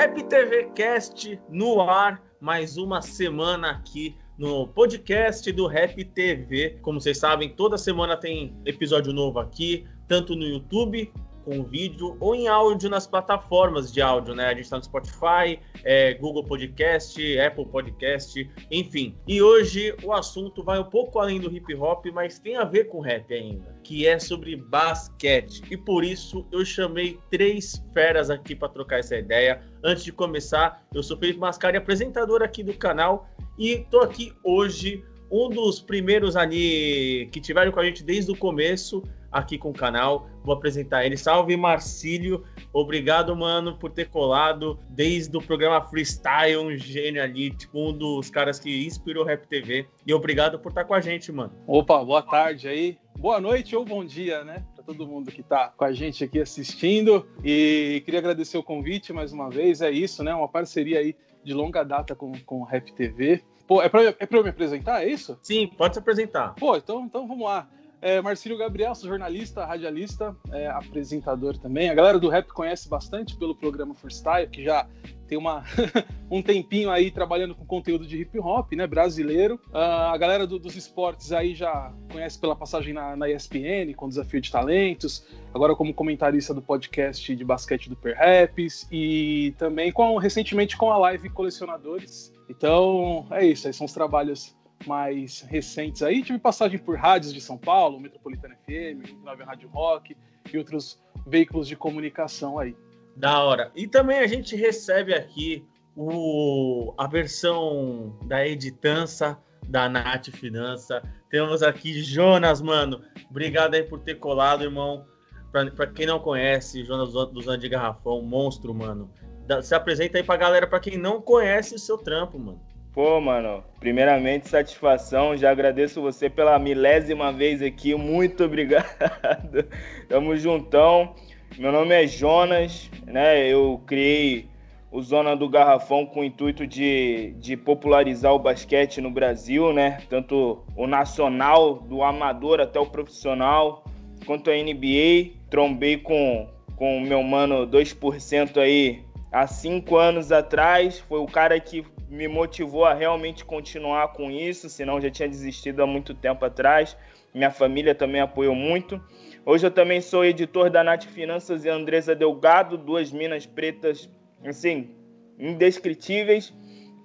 Rap TV Cast no ar, mais uma semana aqui no podcast do Rap TV. Como vocês sabem, toda semana tem episódio novo aqui, tanto no YouTube com vídeo ou em áudio nas plataformas de áudio, né? A gente está no Spotify, é, Google Podcast, Apple Podcast, enfim. E hoje o assunto vai um pouco além do hip hop, mas tem a ver com rap ainda, que é sobre basquete. E por isso eu chamei três feras aqui para trocar essa ideia. Antes de começar, eu sou Felipe Mascari, apresentador aqui do canal, e tô aqui hoje um dos primeiros ali que tiveram com a gente desde o começo aqui com o canal. Vou apresentar ele. Salve Marcílio, obrigado, mano, por ter colado desde o programa Freestyle, um gênio ali, tipo um dos caras que inspirou o Rap TV. E obrigado por estar com a gente, mano. Opa, boa tarde aí. Boa noite ou bom dia, né? Pra todo mundo que tá com a gente aqui assistindo. E queria agradecer o convite mais uma vez. É isso, né? Uma parceria aí de longa data com, com o Rap TV. Pô, é pra, é pra eu me apresentar, é isso? Sim, pode se apresentar. Pô, então, então vamos lá. É, Marcílio Gabriel, sou jornalista, radialista, é, apresentador também. A galera do rap conhece bastante pelo programa Freestyle, que já tem uma, um tempinho aí trabalhando com conteúdo de hip hop, né, brasileiro. Uh, a galera do, dos esportes aí já conhece pela passagem na, na, ESPN, com Desafio de Talentos, agora como comentarista do podcast de basquete do Per Raps e também com, recentemente com a live Colecionadores, então, é isso, aí são os trabalhos mais recentes aí. Tive passagem por rádios de São Paulo, Metropolitana FM, Nova Rádio Rock e outros veículos de comunicação aí. Da hora. E também a gente recebe aqui o, a versão da editança da Nath Finança. Temos aqui Jonas, mano. Obrigado aí por ter colado, irmão. Pra quem não conhece, Jonas dos Anos de Garrafão, monstro, mano se apresenta aí pra galera, pra quem não conhece o seu trampo, mano. Pô, mano, primeiramente, satisfação. Já agradeço você pela milésima vez aqui. Muito obrigado. Tamo juntão. Meu nome é Jonas, né? Eu criei o Zona do Garrafão com o intuito de, de popularizar o basquete no Brasil, né? Tanto o nacional, do amador até o profissional, quanto a NBA. Trombei com com o meu mano 2% aí há cinco anos atrás. Foi o cara que me motivou a realmente continuar com isso, senão já tinha desistido há muito tempo atrás. Minha família também apoiou muito. Hoje eu também sou editor da Nath Finanças e Andresa Delgado, duas minas pretas, assim, indescritíveis.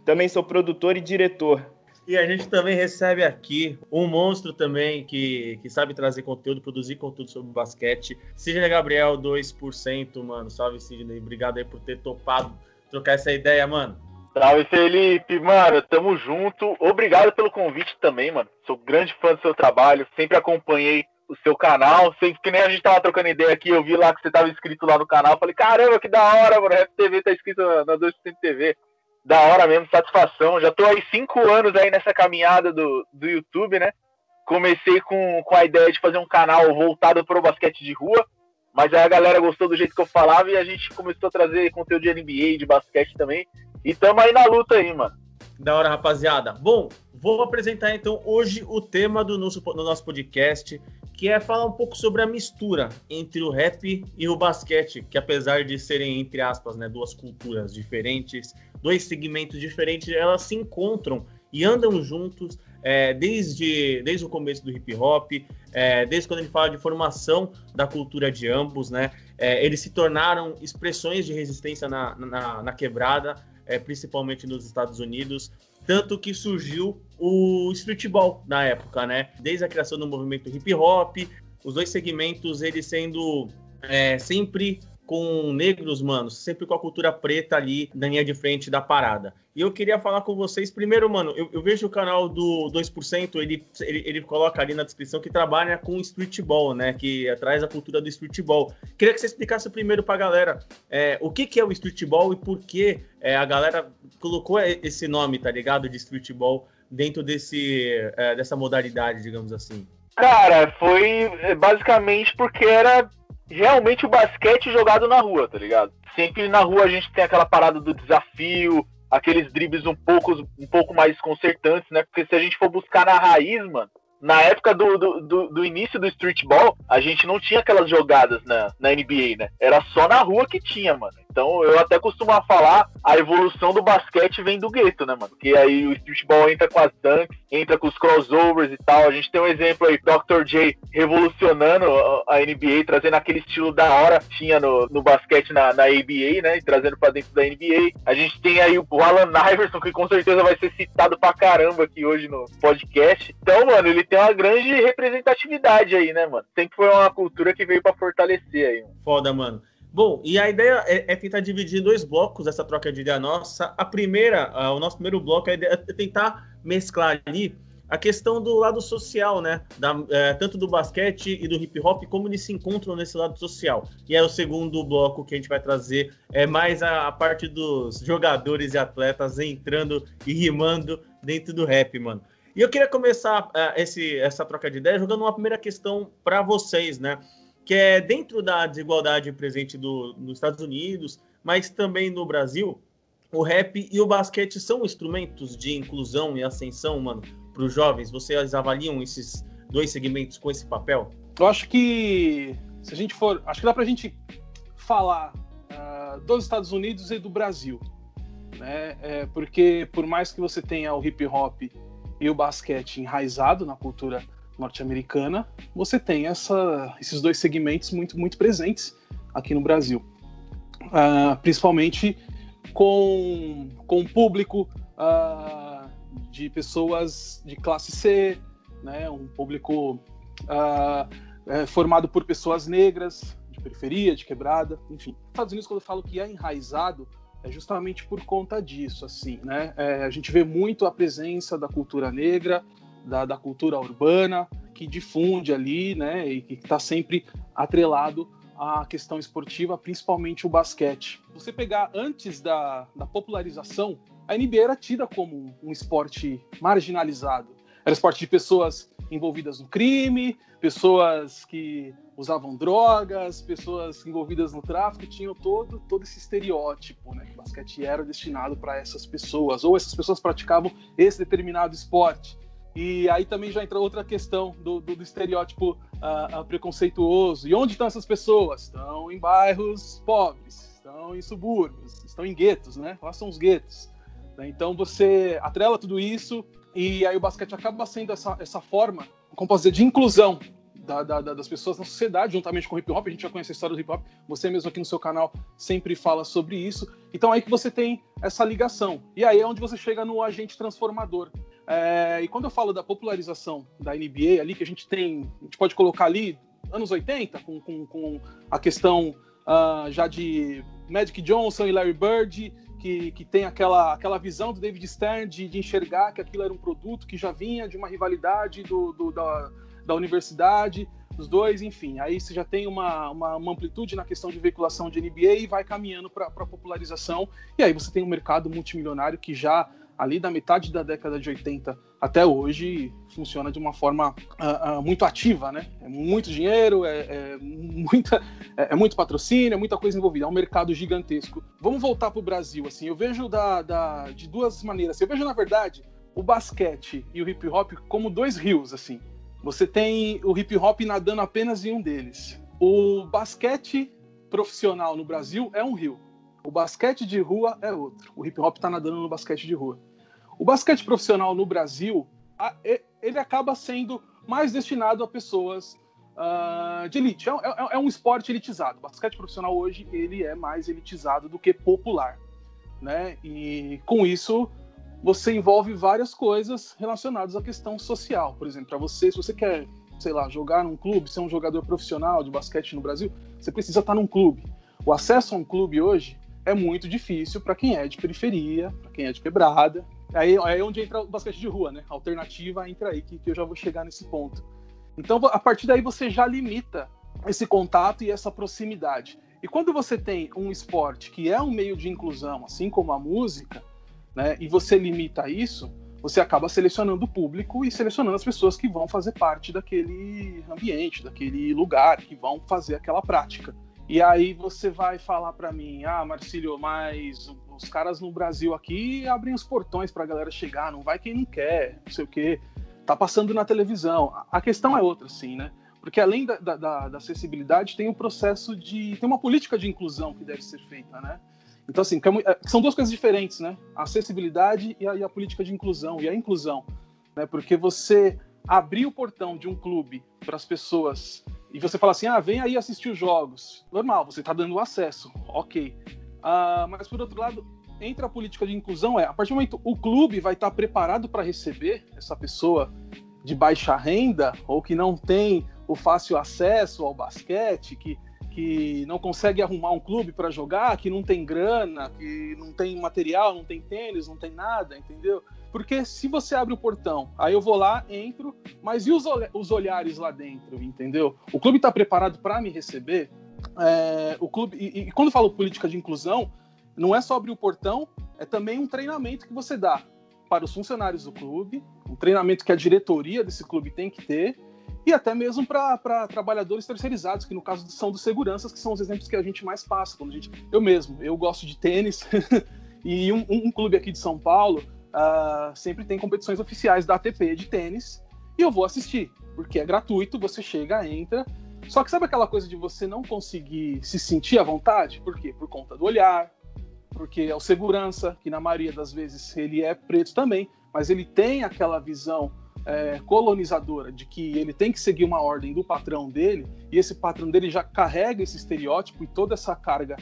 Também sou produtor e diretor. E a gente também recebe aqui um monstro também que, que sabe trazer conteúdo, produzir conteúdo sobre basquete. Sidney Gabriel, 2%, mano. Salve, Sidney. Obrigado aí por ter topado trocar essa ideia, mano. Salve, Felipe. Mano, tamo junto. Obrigado pelo convite também, mano. Sou grande fã do seu trabalho. Sempre acompanhei o seu canal. Sempre que nem a gente tava trocando ideia aqui, eu vi lá que você tava inscrito lá no canal. Falei, caramba, que da hora, mano. Rap TV tá inscrito na, na 2% TV da hora mesmo, satisfação. Já tô aí cinco anos aí nessa caminhada do, do YouTube, né? Comecei com, com a ideia de fazer um canal voltado para o basquete de rua, mas aí a galera gostou do jeito que eu falava e a gente começou a trazer conteúdo de NBA, de basquete também. E tamo aí na luta aí, mano. Da hora, rapaziada. Bom, vou apresentar então hoje o tema do nosso, do nosso podcast, que é falar um pouco sobre a mistura entre o rap e o basquete, que apesar de serem, entre aspas, né, duas culturas diferentes, dois segmentos diferentes, elas se encontram e andam juntos é, desde, desde o começo do hip hop, é, desde quando gente fala de formação da cultura de ambos, né? É, eles se tornaram expressões de resistência na, na, na quebrada, é, principalmente nos Estados Unidos, tanto que surgiu o streetball na época, né? Desde a criação do movimento hip hop, os dois segmentos eles sendo é, sempre com negros, mano, sempre com a cultura preta ali na linha de frente da parada. E eu queria falar com vocês, primeiro, mano, eu, eu vejo o canal do 2%, ele, ele, ele, coloca ali na descrição que trabalha com streetball, né, que traz a cultura do streetball. Queria que você explicasse primeiro pra galera é, o que, que é o streetball e por que é, a galera colocou esse nome, tá ligado, de streetball dentro desse, é, dessa modalidade, digamos assim. Cara, foi é, basicamente porque era realmente o basquete jogado na rua, tá ligado? Sempre na rua a gente tem aquela parada do desafio, aqueles dribles um pouco, um pouco mais concertantes, né? Porque se a gente for buscar na raiz, mano, na época do, do, do, do início do streetball, a gente não tinha aquelas jogadas na, na NBA, né? Era só na rua que tinha, mano. Então eu até costumo falar a evolução do basquete vem do gueto, né, mano? Porque aí o streetball entra com as dunks, entra com os crossovers e tal. A gente tem um exemplo aí, Dr. J revolucionando a NBA, trazendo aquele estilo da hora que tinha no, no basquete na, na ABA, né? E trazendo pra dentro da NBA. A gente tem aí o Alan Iverson, que com certeza vai ser citado pra caramba aqui hoje no podcast. Então, mano, ele tem uma grande representatividade aí, né, mano? Sempre foi uma cultura que veio para fortalecer aí. Mano. Foda, mano. Bom, e a ideia é, é, tentar dividir em dois blocos essa troca de ideia nossa. A primeira, o nosso primeiro bloco é, é tentar mesclar ali a questão do lado social, né? Da, é, tanto do basquete e do hip hop, como eles se encontram nesse lado social. E aí o segundo bloco que a gente vai trazer é mais a, a parte dos jogadores e atletas entrando e rimando dentro do rap, mano. E eu queria começar uh, esse, essa troca de ideia jogando uma primeira questão para vocês, né? Que é dentro da desigualdade presente do, nos Estados Unidos, mas também no Brasil, o rap e o basquete são instrumentos de inclusão e ascensão, mano, para os jovens. Vocês avaliam esses dois segmentos com esse papel? Eu acho que se a gente for, acho que dá para a gente falar uh, dos Estados Unidos e do Brasil, né? É, porque por mais que você tenha o hip hop e o basquete enraizado na cultura norte-americana, você tem essa, esses dois segmentos muito, muito presentes aqui no Brasil. Uh, principalmente com, com um público uh, de pessoas de classe C, né, um público uh, é, formado por pessoas negras, de periferia, de quebrada, enfim. Estados Unidos, quando eu falo que é enraizado, é justamente por conta disso, assim, né? É, a gente vê muito a presença da cultura negra, da, da cultura urbana, que difunde ali, né, e que está sempre atrelado à questão esportiva, principalmente o basquete. Você pegar antes da, da popularização, a NBA era tida como um esporte marginalizado. Era esporte de pessoas envolvidas no crime, pessoas que usavam drogas, pessoas envolvidas no tráfico, tinham todo, todo esse estereótipo, né? Que o basquete era destinado para essas pessoas, ou essas pessoas praticavam esse determinado esporte. E aí também já entra outra questão do, do, do estereótipo uh, preconceituoso. E onde estão essas pessoas? Estão em bairros pobres, estão em subúrbios, estão em guetos, né? Lá são os guetos. Então você atrela tudo isso e aí o basquete acaba sendo essa, essa forma, como posso dizer, de inclusão da, da, das pessoas na sociedade, juntamente com o hip hop. A gente já conhece a história do hip hop, você mesmo aqui no seu canal sempre fala sobre isso. Então é aí que você tem essa ligação. E aí é onde você chega no agente transformador. É, e quando eu falo da popularização da NBA ali, que a gente tem, a gente pode colocar ali anos 80, com, com, com a questão uh, já de Magic Johnson e Larry Bird, que, que tem aquela, aquela visão do David Stern de, de enxergar que aquilo era um produto que já vinha de uma rivalidade do, do da, da universidade, dos dois, enfim. Aí você já tem uma, uma, uma, amplitude na questão de veiculação de NBA e vai caminhando para a popularização. E aí você tem um mercado multimilionário que já ali da metade da década de 80 até hoje funciona de uma forma uh, uh, muito ativa, né? É muito dinheiro, é, é muita, é, é, muito patrocínio, é muita coisa envolvida, é um mercado gigantesco. Vamos voltar para o Brasil, assim, eu vejo da, da, de duas maneiras. Eu vejo, na verdade, o basquete e o hip hop como dois rios, assim. Você tem o hip hop nadando apenas em um deles. O basquete profissional no Brasil é um rio. O basquete de rua é outro. O hip hop está nadando no basquete de rua. O basquete profissional no Brasil, ele acaba sendo mais destinado a pessoas uh, de elite. É, é, é, um esporte elitizado. O basquete profissional hoje ele é mais elitizado do que popular, né? E com isso você envolve várias coisas relacionadas à questão social. Por exemplo, para você, se você quer, sei lá, jogar num clube, ser um jogador profissional de basquete no Brasil, você precisa estar num clube. O acesso a um clube hoje é muito difícil para quem é de periferia, para quem é de quebrada. Aí é onde entra o basquete de rua, né? A alternativa entra aí, que, que eu já vou chegar nesse ponto. Então, a partir daí, você já limita esse contato e essa proximidade. E quando você tem um esporte que é um meio de inclusão, assim como a música, né, e você limita isso, você acaba selecionando o público e selecionando as pessoas que vão fazer parte daquele ambiente, daquele lugar, que vão fazer aquela prática. E aí você vai falar para mim, ah, Marcílio, mas os caras no Brasil aqui abrem os portões para a galera chegar, não vai quem não quer, não sei o quê. Tá passando na televisão. A questão é outra, sim, né? porque além da, da, da acessibilidade, tem um processo de. tem uma política de inclusão que deve ser feita, né? Então, assim, é, são duas coisas diferentes, né? A acessibilidade e a, e a política de inclusão, e a inclusão. Né? Porque você abrir o portão de um clube para as pessoas e você fala assim, ah, vem aí assistir os jogos. Normal, você está dando acesso, ok. Uh, mas, por outro lado, entra a política de inclusão, é, a partir do momento o clube vai estar tá preparado para receber essa pessoa de baixa renda ou que não tem o fácil acesso ao basquete, que que não consegue arrumar um clube para jogar, que não tem grana, que não tem material, não tem tênis, não tem nada, entendeu? Porque se você abre o portão, aí eu vou lá, entro, mas e os, os olhares lá dentro, entendeu? O clube está preparado para me receber? É, o clube e, e quando falo política de inclusão, não é só abrir o portão, é também um treinamento que você dá para os funcionários do clube, um treinamento que a diretoria desse clube tem que ter, e até mesmo para trabalhadores terceirizados, que no caso são dos seguranças, que são os exemplos que a gente mais passa. Quando a gente, eu mesmo, eu gosto de tênis, e um, um, clube aqui de São Paulo uh, sempre tem competições oficiais da ATP de tênis, e eu vou assistir, porque é gratuito, você chega, entra. Só que sabe aquela coisa de você não conseguir se sentir à vontade? Por quê? Por conta do olhar, porque é o segurança, que na maioria das vezes ele é preto também, mas ele tem aquela visão é, colonizadora de que ele tem que seguir uma ordem do patrão dele e esse patrão dele já carrega esse estereótipo e toda essa carga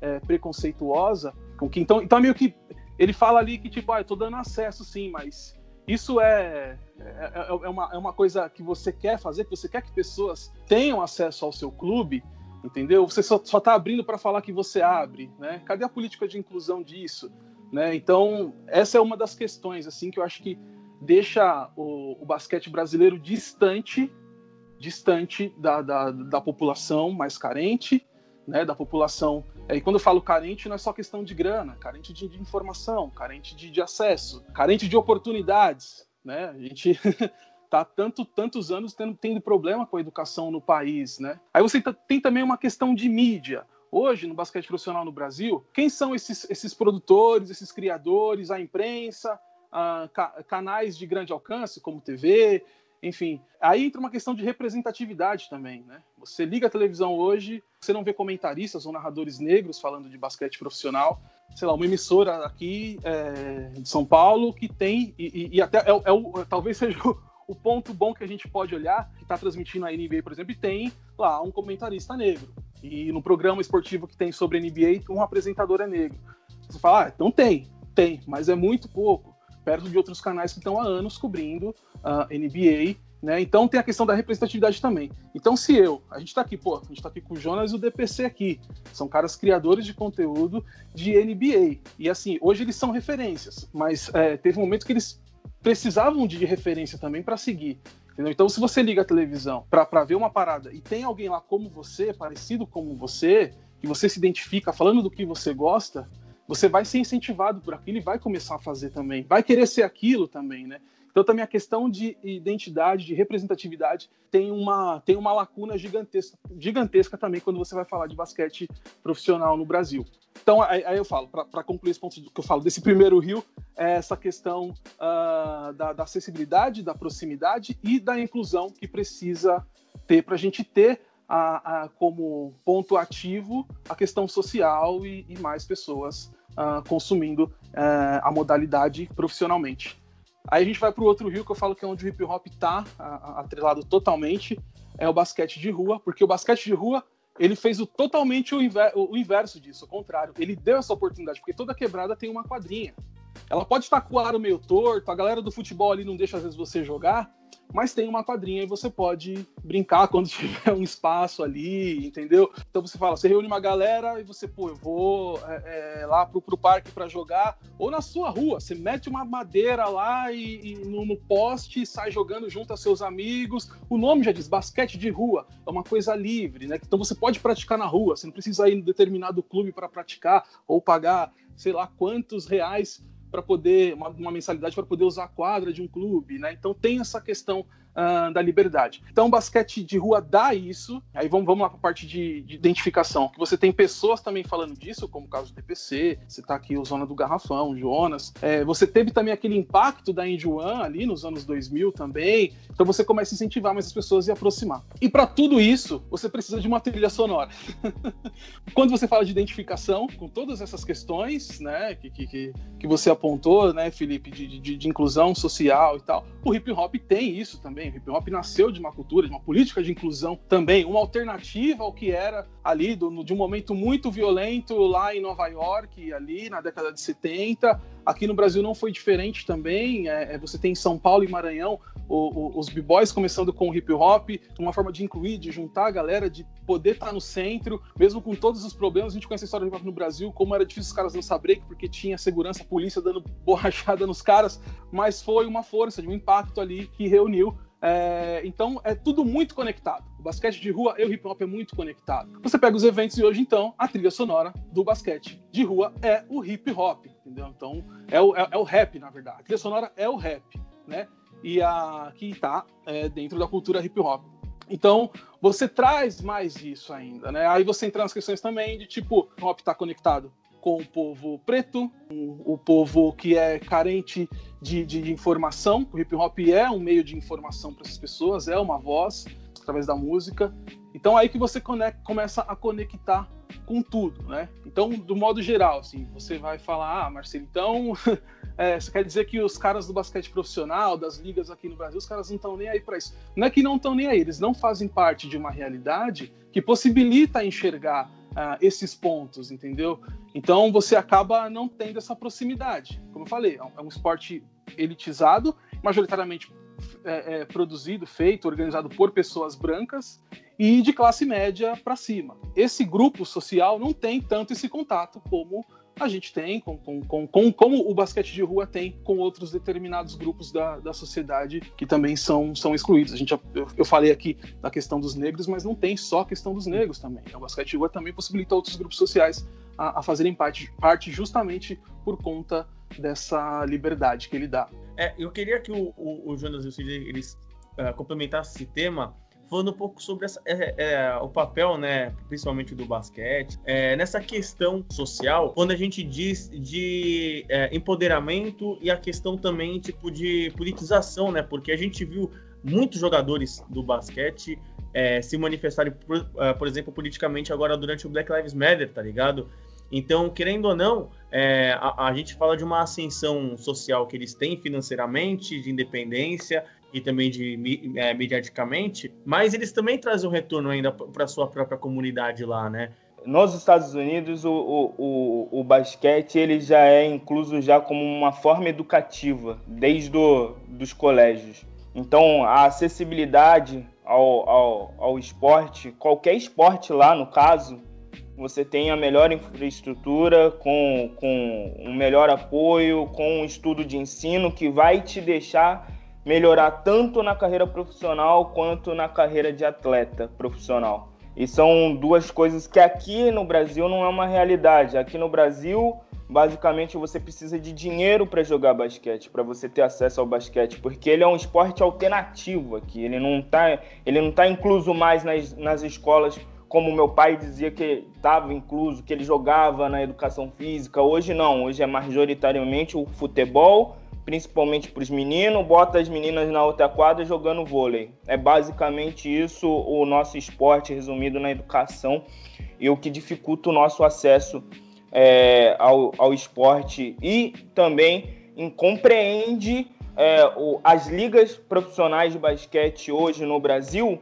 é, preconceituosa com que então então meio que ele fala ali que tipo ah, eu tô dando acesso sim mas isso é, é, é, é uma, é uma coisa que você quer fazer que você quer que pessoas tenham acesso ao seu clube entendeu? Você só, só tá abrindo para falar que você abre né? Cadê a política de inclusão disso né? Então essa é uma das questões assim que eu acho que deixa o, o basquete brasileiro distante distante da, da, da, população mais carente, né, da população. É, e quando eu falo carente, não é só questão de grana, carente de, de informação, carente de, de, acesso, carente de oportunidades. Né? A gente tá tanto, tantos anos tendo, tendo problema com a educação no país. Né? Aí você tá, tem também uma questão de mídia. Hoje, no basquete profissional no Brasil, quem são esses, esses produtores, esses criadores, a imprensa, uh, ca canais de grande alcance, como TV, enfim. Aí entra uma questão de representatividade também, né? Você liga a televisão hoje, você não vê comentaristas ou narradores negros falando de basquete profissional. Sei lá, uma emissora aqui é, de São Paulo que tem, e, e até é, é o, talvez seja o, o ponto bom que a gente pode olhar, que está transmitindo a NBA, por exemplo, e tem lá um comentarista negro. E no programa esportivo que tem sobre NBA, um apresentador é negro. Você fala, ah, então tem, tem, mas é muito pouco perto de outros canais que estão há anos cobrindo a uh, NBA, né? Então tem a questão da representatividade também. Então se eu, a gente está aqui, pô, a gente está aqui com o Jonas e o DPC aqui, são caras criadores de conteúdo de NBA. E assim, hoje eles são referências, mas é, teve um momento que eles precisavam de referência também para seguir. Entendeu? Então, se você liga a televisão para ver uma parada e tem alguém lá como você, parecido como você, que você se identifica falando do que você gosta, você vai ser incentivado por aquilo e vai começar a fazer também, vai querer ser aquilo também, né? Então também a questão de identidade, de representatividade tem uma, tem uma lacuna gigantesca, gigantesca também quando você vai falar de basquete profissional no Brasil. Então aí, aí eu falo, para concluir esse ponto que eu falo desse primeiro rio, é essa questão uh, da, da acessibilidade, da proximidade e da inclusão que precisa ter para a gente ter a, a, como ponto ativo a questão social e, e mais pessoas uh, consumindo uh, a modalidade profissionalmente. Aí a gente vai para o outro rio que eu falo que é onde o hip hop está atrelado totalmente, é o basquete de rua, porque o basquete de rua ele fez o, totalmente o, inver, o, inverso disso, o contrário. Ele deu essa oportunidade, porque toda quebrada tem uma quadrinha. Ela pode estar com o aro meio torto, a galera do futebol ali não deixa às vezes você jogar, mas tem uma quadrinha e você pode brincar quando tiver um espaço ali, entendeu? Então você fala, você reúne uma galera e você, pô, eu vou é, é, lá pro, pro parque para jogar, ou na sua rua, você mete uma madeira lá e, e no, no, poste sai jogando junto a seus amigos. O nome já diz basquete de rua, é uma coisa livre, né? Então você pode praticar na rua, você não precisa ir em determinado clube para praticar ou pagar, sei lá, quantos reais para poder uma, uma mensalidade para poder usar a quadra de um clube, né? Então tem essa questão uh, da liberdade. Então, o basquete de rua dá isso. Aí vamos, vamos lá para a parte de, de, identificação. Que você tem pessoas também falando disso, como o caso do DPC, você está aqui o Zona do Garrafão, Jonas. É, você teve também aquele impacto da One ali nos anos 2000 também. Então, você começa a incentivar mais as pessoas e aproximar. E para tudo isso, você precisa de uma trilha sonora. Quando você fala de identificação, com todas essas questões né, que, que, que você apontou, né, Felipe, de, de, de inclusão social e tal, o hip hop tem isso também também. O hip hop nasceu de uma cultura, de uma política de inclusão também, uma alternativa ao que era ali do, de um momento muito violento lá em Nova York, ali na década de 70. Aqui no Brasil não foi diferente também. É, é, você tem em São Paulo e Maranhão o, o, os b-boys começando com o hip hop, uma forma de incluir, de juntar a galera, de poder estar no centro, mesmo com todos os problemas. A gente conhece a história do hip hop no Brasil, como era difícil os caras dançar break, porque tinha segurança, polícia dando borrachada nos caras, mas foi uma força, de um impacto ali que reuniu é, então é tudo muito conectado. O basquete de rua e o hip hop é muito conectado. Você pega os eventos e hoje, então, a trilha sonora do basquete de rua é o hip hop, entendeu? Então é o, é, é o rap, na verdade. A trilha sonora é o rap, né? E a que está é, dentro da cultura hip hop. Então, você traz mais isso ainda, né? Aí você entra nas questões também de tipo, o hip hop está conectado com o povo preto, o povo que é carente de, de informação. O hip hop é um meio de informação para essas pessoas, é uma voz através da música. Então aí que você conecta, começa a conectar com tudo, né? Então, do modo geral, assim, você vai falar, ah, Marcelo, então é, você quer dizer que os caras do basquete profissional, das ligas aqui no Brasil, os caras não estão nem aí para isso. Não é que não estão nem aí, eles não fazem parte de uma realidade que possibilita enxergar uh, esses pontos, entendeu? Então você acaba não tendo essa proximidade. Como eu falei, é um, é um esporte elitizado, majoritariamente é, é, produzido, feito, organizado por pessoas brancas e de classe média para cima. Esse grupo social não tem tanto esse contato como a gente tem, com, com, com, com, como o basquete de rua tem com outros determinados grupos da, da sociedade que também são, são excluídos. A gente, eu, eu falei aqui da questão dos negros, mas não tem só a questão dos negros também. O basquete de rua também possibilita outros grupos sociais a, a fazerem parte, parte justamente por conta dessa liberdade que ele dá. É, eu queria que o, o, o Jonas e o Cid eles uh, complementassem esse tema falando um pouco sobre essa, é, é, o papel, né, principalmente do basquete, é, nessa questão social, quando a gente diz de é, empoderamento e a questão também tipo de politização, né, porque a gente viu muitos jogadores do basquete é, se manifestarem, por, é, por exemplo, politicamente agora durante o Black Lives Matter, tá ligado? Então, querendo ou não, é, a, a, gente fala de uma ascensão social que eles têm financeiramente, de independência, e também de é, mediaticamente, mas eles também trazem um retorno ainda para sua própria comunidade lá, né? Nos Estados Unidos, o, o, o, o, basquete ele já é incluso já como uma forma educativa, desde do, dos colégios. Então, a acessibilidade ao, ao, ao esporte, qualquer esporte lá no caso, você tem a melhor infraestrutura, com, com um melhor apoio, com um estudo de ensino que vai te deixar melhorar tanto na carreira profissional quanto na carreira de atleta profissional. E são duas coisas que aqui no Brasil não é uma realidade. Aqui no Brasil, basicamente, você precisa de dinheiro para jogar basquete, para você ter acesso ao basquete, porque ele é um esporte alternativo aqui. Ele não está ele não tá incluso mais nas, nas escolas como meu pai dizia que estava incluso, que ele jogava na educação física. Hoje não, hoje é majoritariamente o futebol principalmente para os meninos, bota as meninas na outra quadra jogando vôlei. É basicamente isso o nosso esporte resumido na educação e o que dificulta o nosso acesso é, ao, ao esporte e também compreende é, o, as ligas profissionais de basquete hoje no Brasil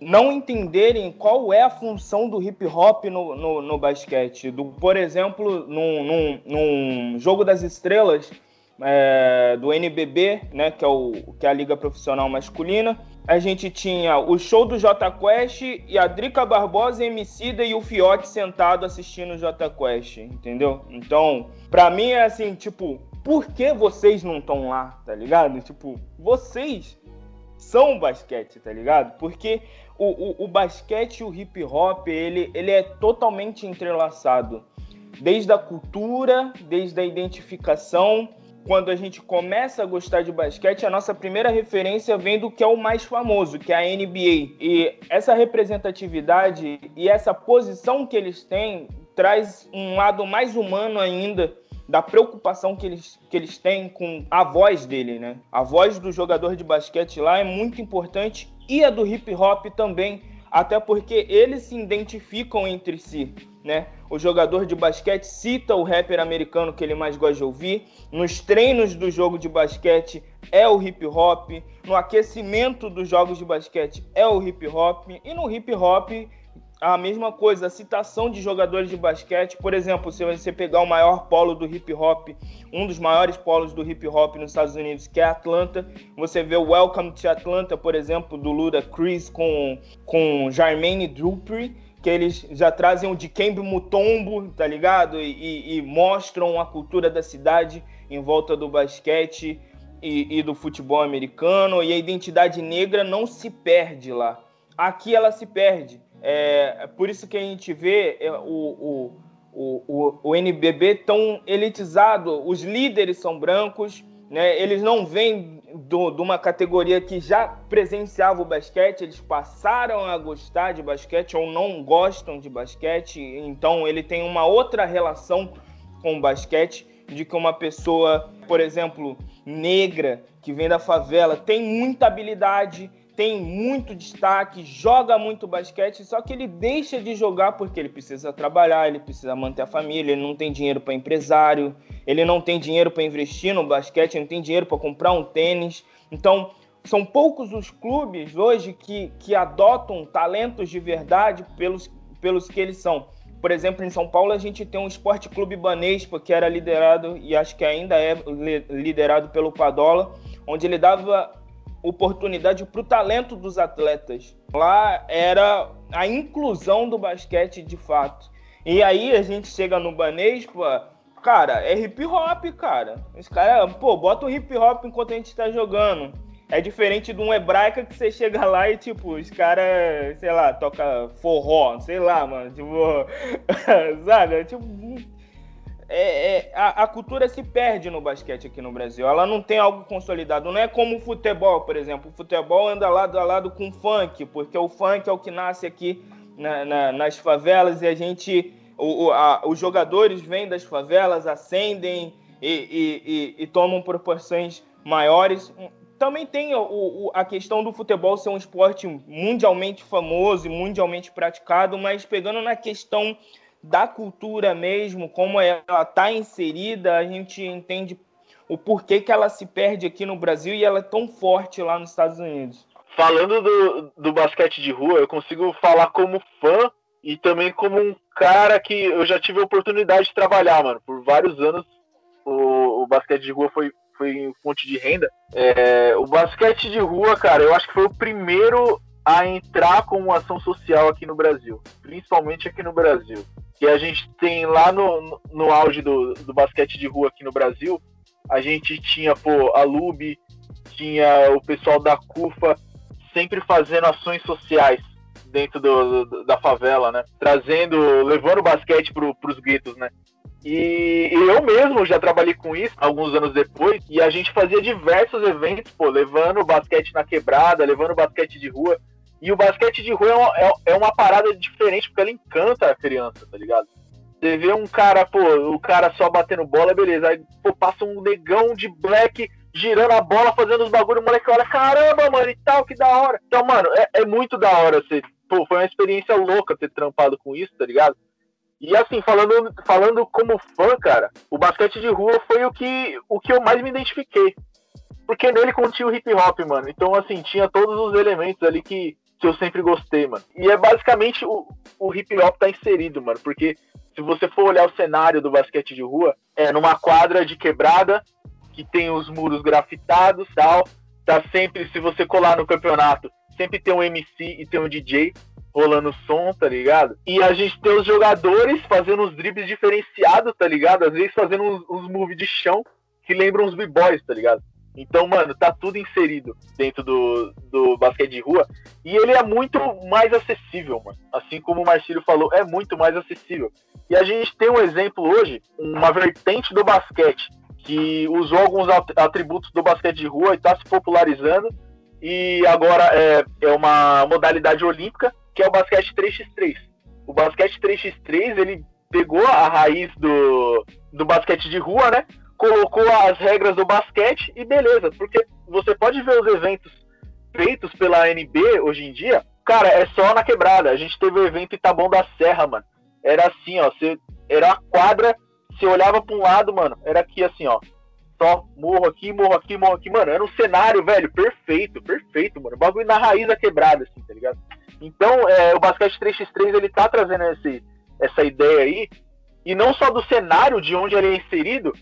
não entenderem qual é a função do hip hop no, no, no basquete. Do, por exemplo, num, num, num jogo das estrelas, é, do NBB, né, que é, o, que é a liga profissional masculina. A gente tinha o show do J Quest e a Drica Barbosa, Emicida e o Fiote sentado assistindo o J Quest, entendeu? Então, pra mim é assim, tipo, por que vocês não estão lá, tá ligado? Tipo, vocês são basquete, tá ligado? Porque o, o, o basquete e o hip hop, ele, ele é totalmente entrelaçado. Desde a cultura, desde a identificação, quando a gente começa a gostar de basquete, a nossa primeira referência vem do que é o mais famoso, que é a NBA. E essa representatividade e essa posição que eles têm traz um lado mais humano ainda da preocupação que eles, que eles têm com a voz dele, né? A voz do jogador de basquete lá é muito importante e a do hip hop também, até porque eles se identificam entre si, né? O jogador de basquete cita o rapper americano que ele mais gosta de ouvir, nos treinos do jogo de basquete é o hip hop, no aquecimento dos jogos de basquete é o hip hop. E no hip hop a mesma coisa, a citação de jogadores de basquete, por exemplo, se você pegar o maior polo do hip hop, um dos maiores polos do hip hop nos Estados Unidos, que é Atlanta, você vê o Welcome to Atlanta, por exemplo, do Luda Chris com, com Jermaine Dupri, que eles já trazem o Dikembe Mutombo, tá ligado? E, e, e, mostram a cultura da cidade em volta do basquete e, e do futebol americano, e a identidade negra não se perde lá. Aqui ela se perde é, por isso que a gente vê é, o, o, o, o NBB tão elitizado. Os líderes são brancos, né? eles não vêm do, de uma categoria que já presenciava o basquete, eles passaram a gostar de basquete ou não gostam de basquete, então ele tem uma outra relação com o basquete de que uma pessoa, por exemplo, negra, que vem da favela, tem muita habilidade, tem muito destaque, joga muito basquete, só que ele deixa de jogar porque ele precisa trabalhar, ele precisa manter a família, ele não tem dinheiro para empresário, ele não tem dinheiro para investir no basquete, ele não tem dinheiro para comprar um tênis. Então, são poucos os clubes hoje que, que adotam talentos de verdade pelos, pelos que eles são. Por exemplo, em São Paulo a gente tem um esporte clube Banespa, que era liderado e acho que ainda é liderado pelo Padola, onde ele dava oportunidade para o talento dos atletas. Lá era a inclusão do basquete de fato. E aí a gente chega no Banespa, cara, é hip hop, cara. Os caras, pô, bota o hip hop enquanto a gente tá jogando. É diferente de um hebraica que você chega lá e, tipo, os caras, sei lá, toca forró, sei lá, mano. Tipo, sabe? É, tipo, é, é, a, a, cultura se perde no basquete aqui no Brasil. Ela não tem algo consolidado. Não é como o futebol, por exemplo. O futebol anda lado a lado com o funk, porque o funk é o que nasce aqui na, na, nas favelas e a gente. O, a, os jogadores vêm das favelas, ascendem e, e, e, e tomam proporções maiores. Também tem o, o, a questão do futebol ser um esporte mundialmente famoso e mundialmente praticado, mas pegando na questão da cultura mesmo, como ela está inserida, a gente entende o porquê que ela se perde aqui no Brasil e ela é tão forte lá nos Estados Unidos. Falando do, do basquete de rua, eu consigo falar como fã e também como um cara que eu já tive a oportunidade de trabalhar, mano. Por vários anos o, o basquete de rua foi, foi fonte de renda. É, o basquete de rua, cara, eu acho que foi o primeiro a entrar como ação social aqui no Brasil, principalmente aqui no Brasil que a gente tem lá no, no auge do, do basquete de rua aqui no Brasil, a gente tinha pô, a Lube, tinha o pessoal da CUFA sempre fazendo ações sociais dentro do, do, da favela, né? Trazendo, levando o basquete para os guetos, né? E, eu mesmo já trabalhei com isso alguns anos depois, e a gente fazia diversos eventos, pô, levando o basquete na quebrada, levando o basquete de rua. E o basquete de rua é uma, é, é uma parada diferente, porque ela encanta a criança, tá ligado? Você vê um cara, pô, o cara só batendo bola, beleza. Aí, pô, passa um negão de black girando a bola, fazendo os bagulho, o moleque olha, caramba, mano, e tal, que da hora. Então, mano, é, é muito da hora. Você, pô, foi uma experiência louca ter trampado com isso, tá ligado? E assim, falando, falando como fã, cara, o basquete de rua foi o que, o que eu mais me identifiquei. Porque nele continha o hip hop, mano. Então, assim, tinha todos os elementos ali que, que eu sempre gostei, mano. E é basicamente o, o hip hop tá inserido, mano, porque se você for olhar o cenário do basquete de rua, é numa quadra de quebrada, que tem os muros grafitados tal. Tá sempre, se você colar no campeonato, sempre tem um MC e tem um DJ rolando som, tá ligado? E a gente tem os jogadores fazendo uns dribles diferenciados, tá ligado? Às vezes fazendo uns, uns moves de chão que lembram os b-boys, tá ligado? Então, mano, tá tudo inserido dentro do, do basquete de rua. E ele é muito mais acessível, mano. Assim como o Marcílio falou, é muito mais acessível. E a gente tem um exemplo hoje, uma vertente do basquete, que usou alguns atributos do basquete de rua e está se popularizando. E agora é, é uma modalidade olímpica, que é o basquete 3x3. O basquete 3x3, ele pegou a raiz do, do basquete de rua, né? Colocou as regras do basquete e beleza, porque você pode ver os eventos feitos pela NB hoje em dia, cara, é só na quebrada. A gente teve o um evento em Taboão da Serra, mano. Era assim, ó, você, era a quadra, você olhava para um lado, mano, era aqui assim, ó. Só morro aqui, morro aqui, morro aqui, mano. Era um cenário, velho, perfeito, perfeito, mano. O bagulho na raiz da quebrada, assim, tá ligado? Então, é, o basquete 3x3, ele tá trazendo esse, essa ideia aí, e não só do cenário de onde ele é inserido,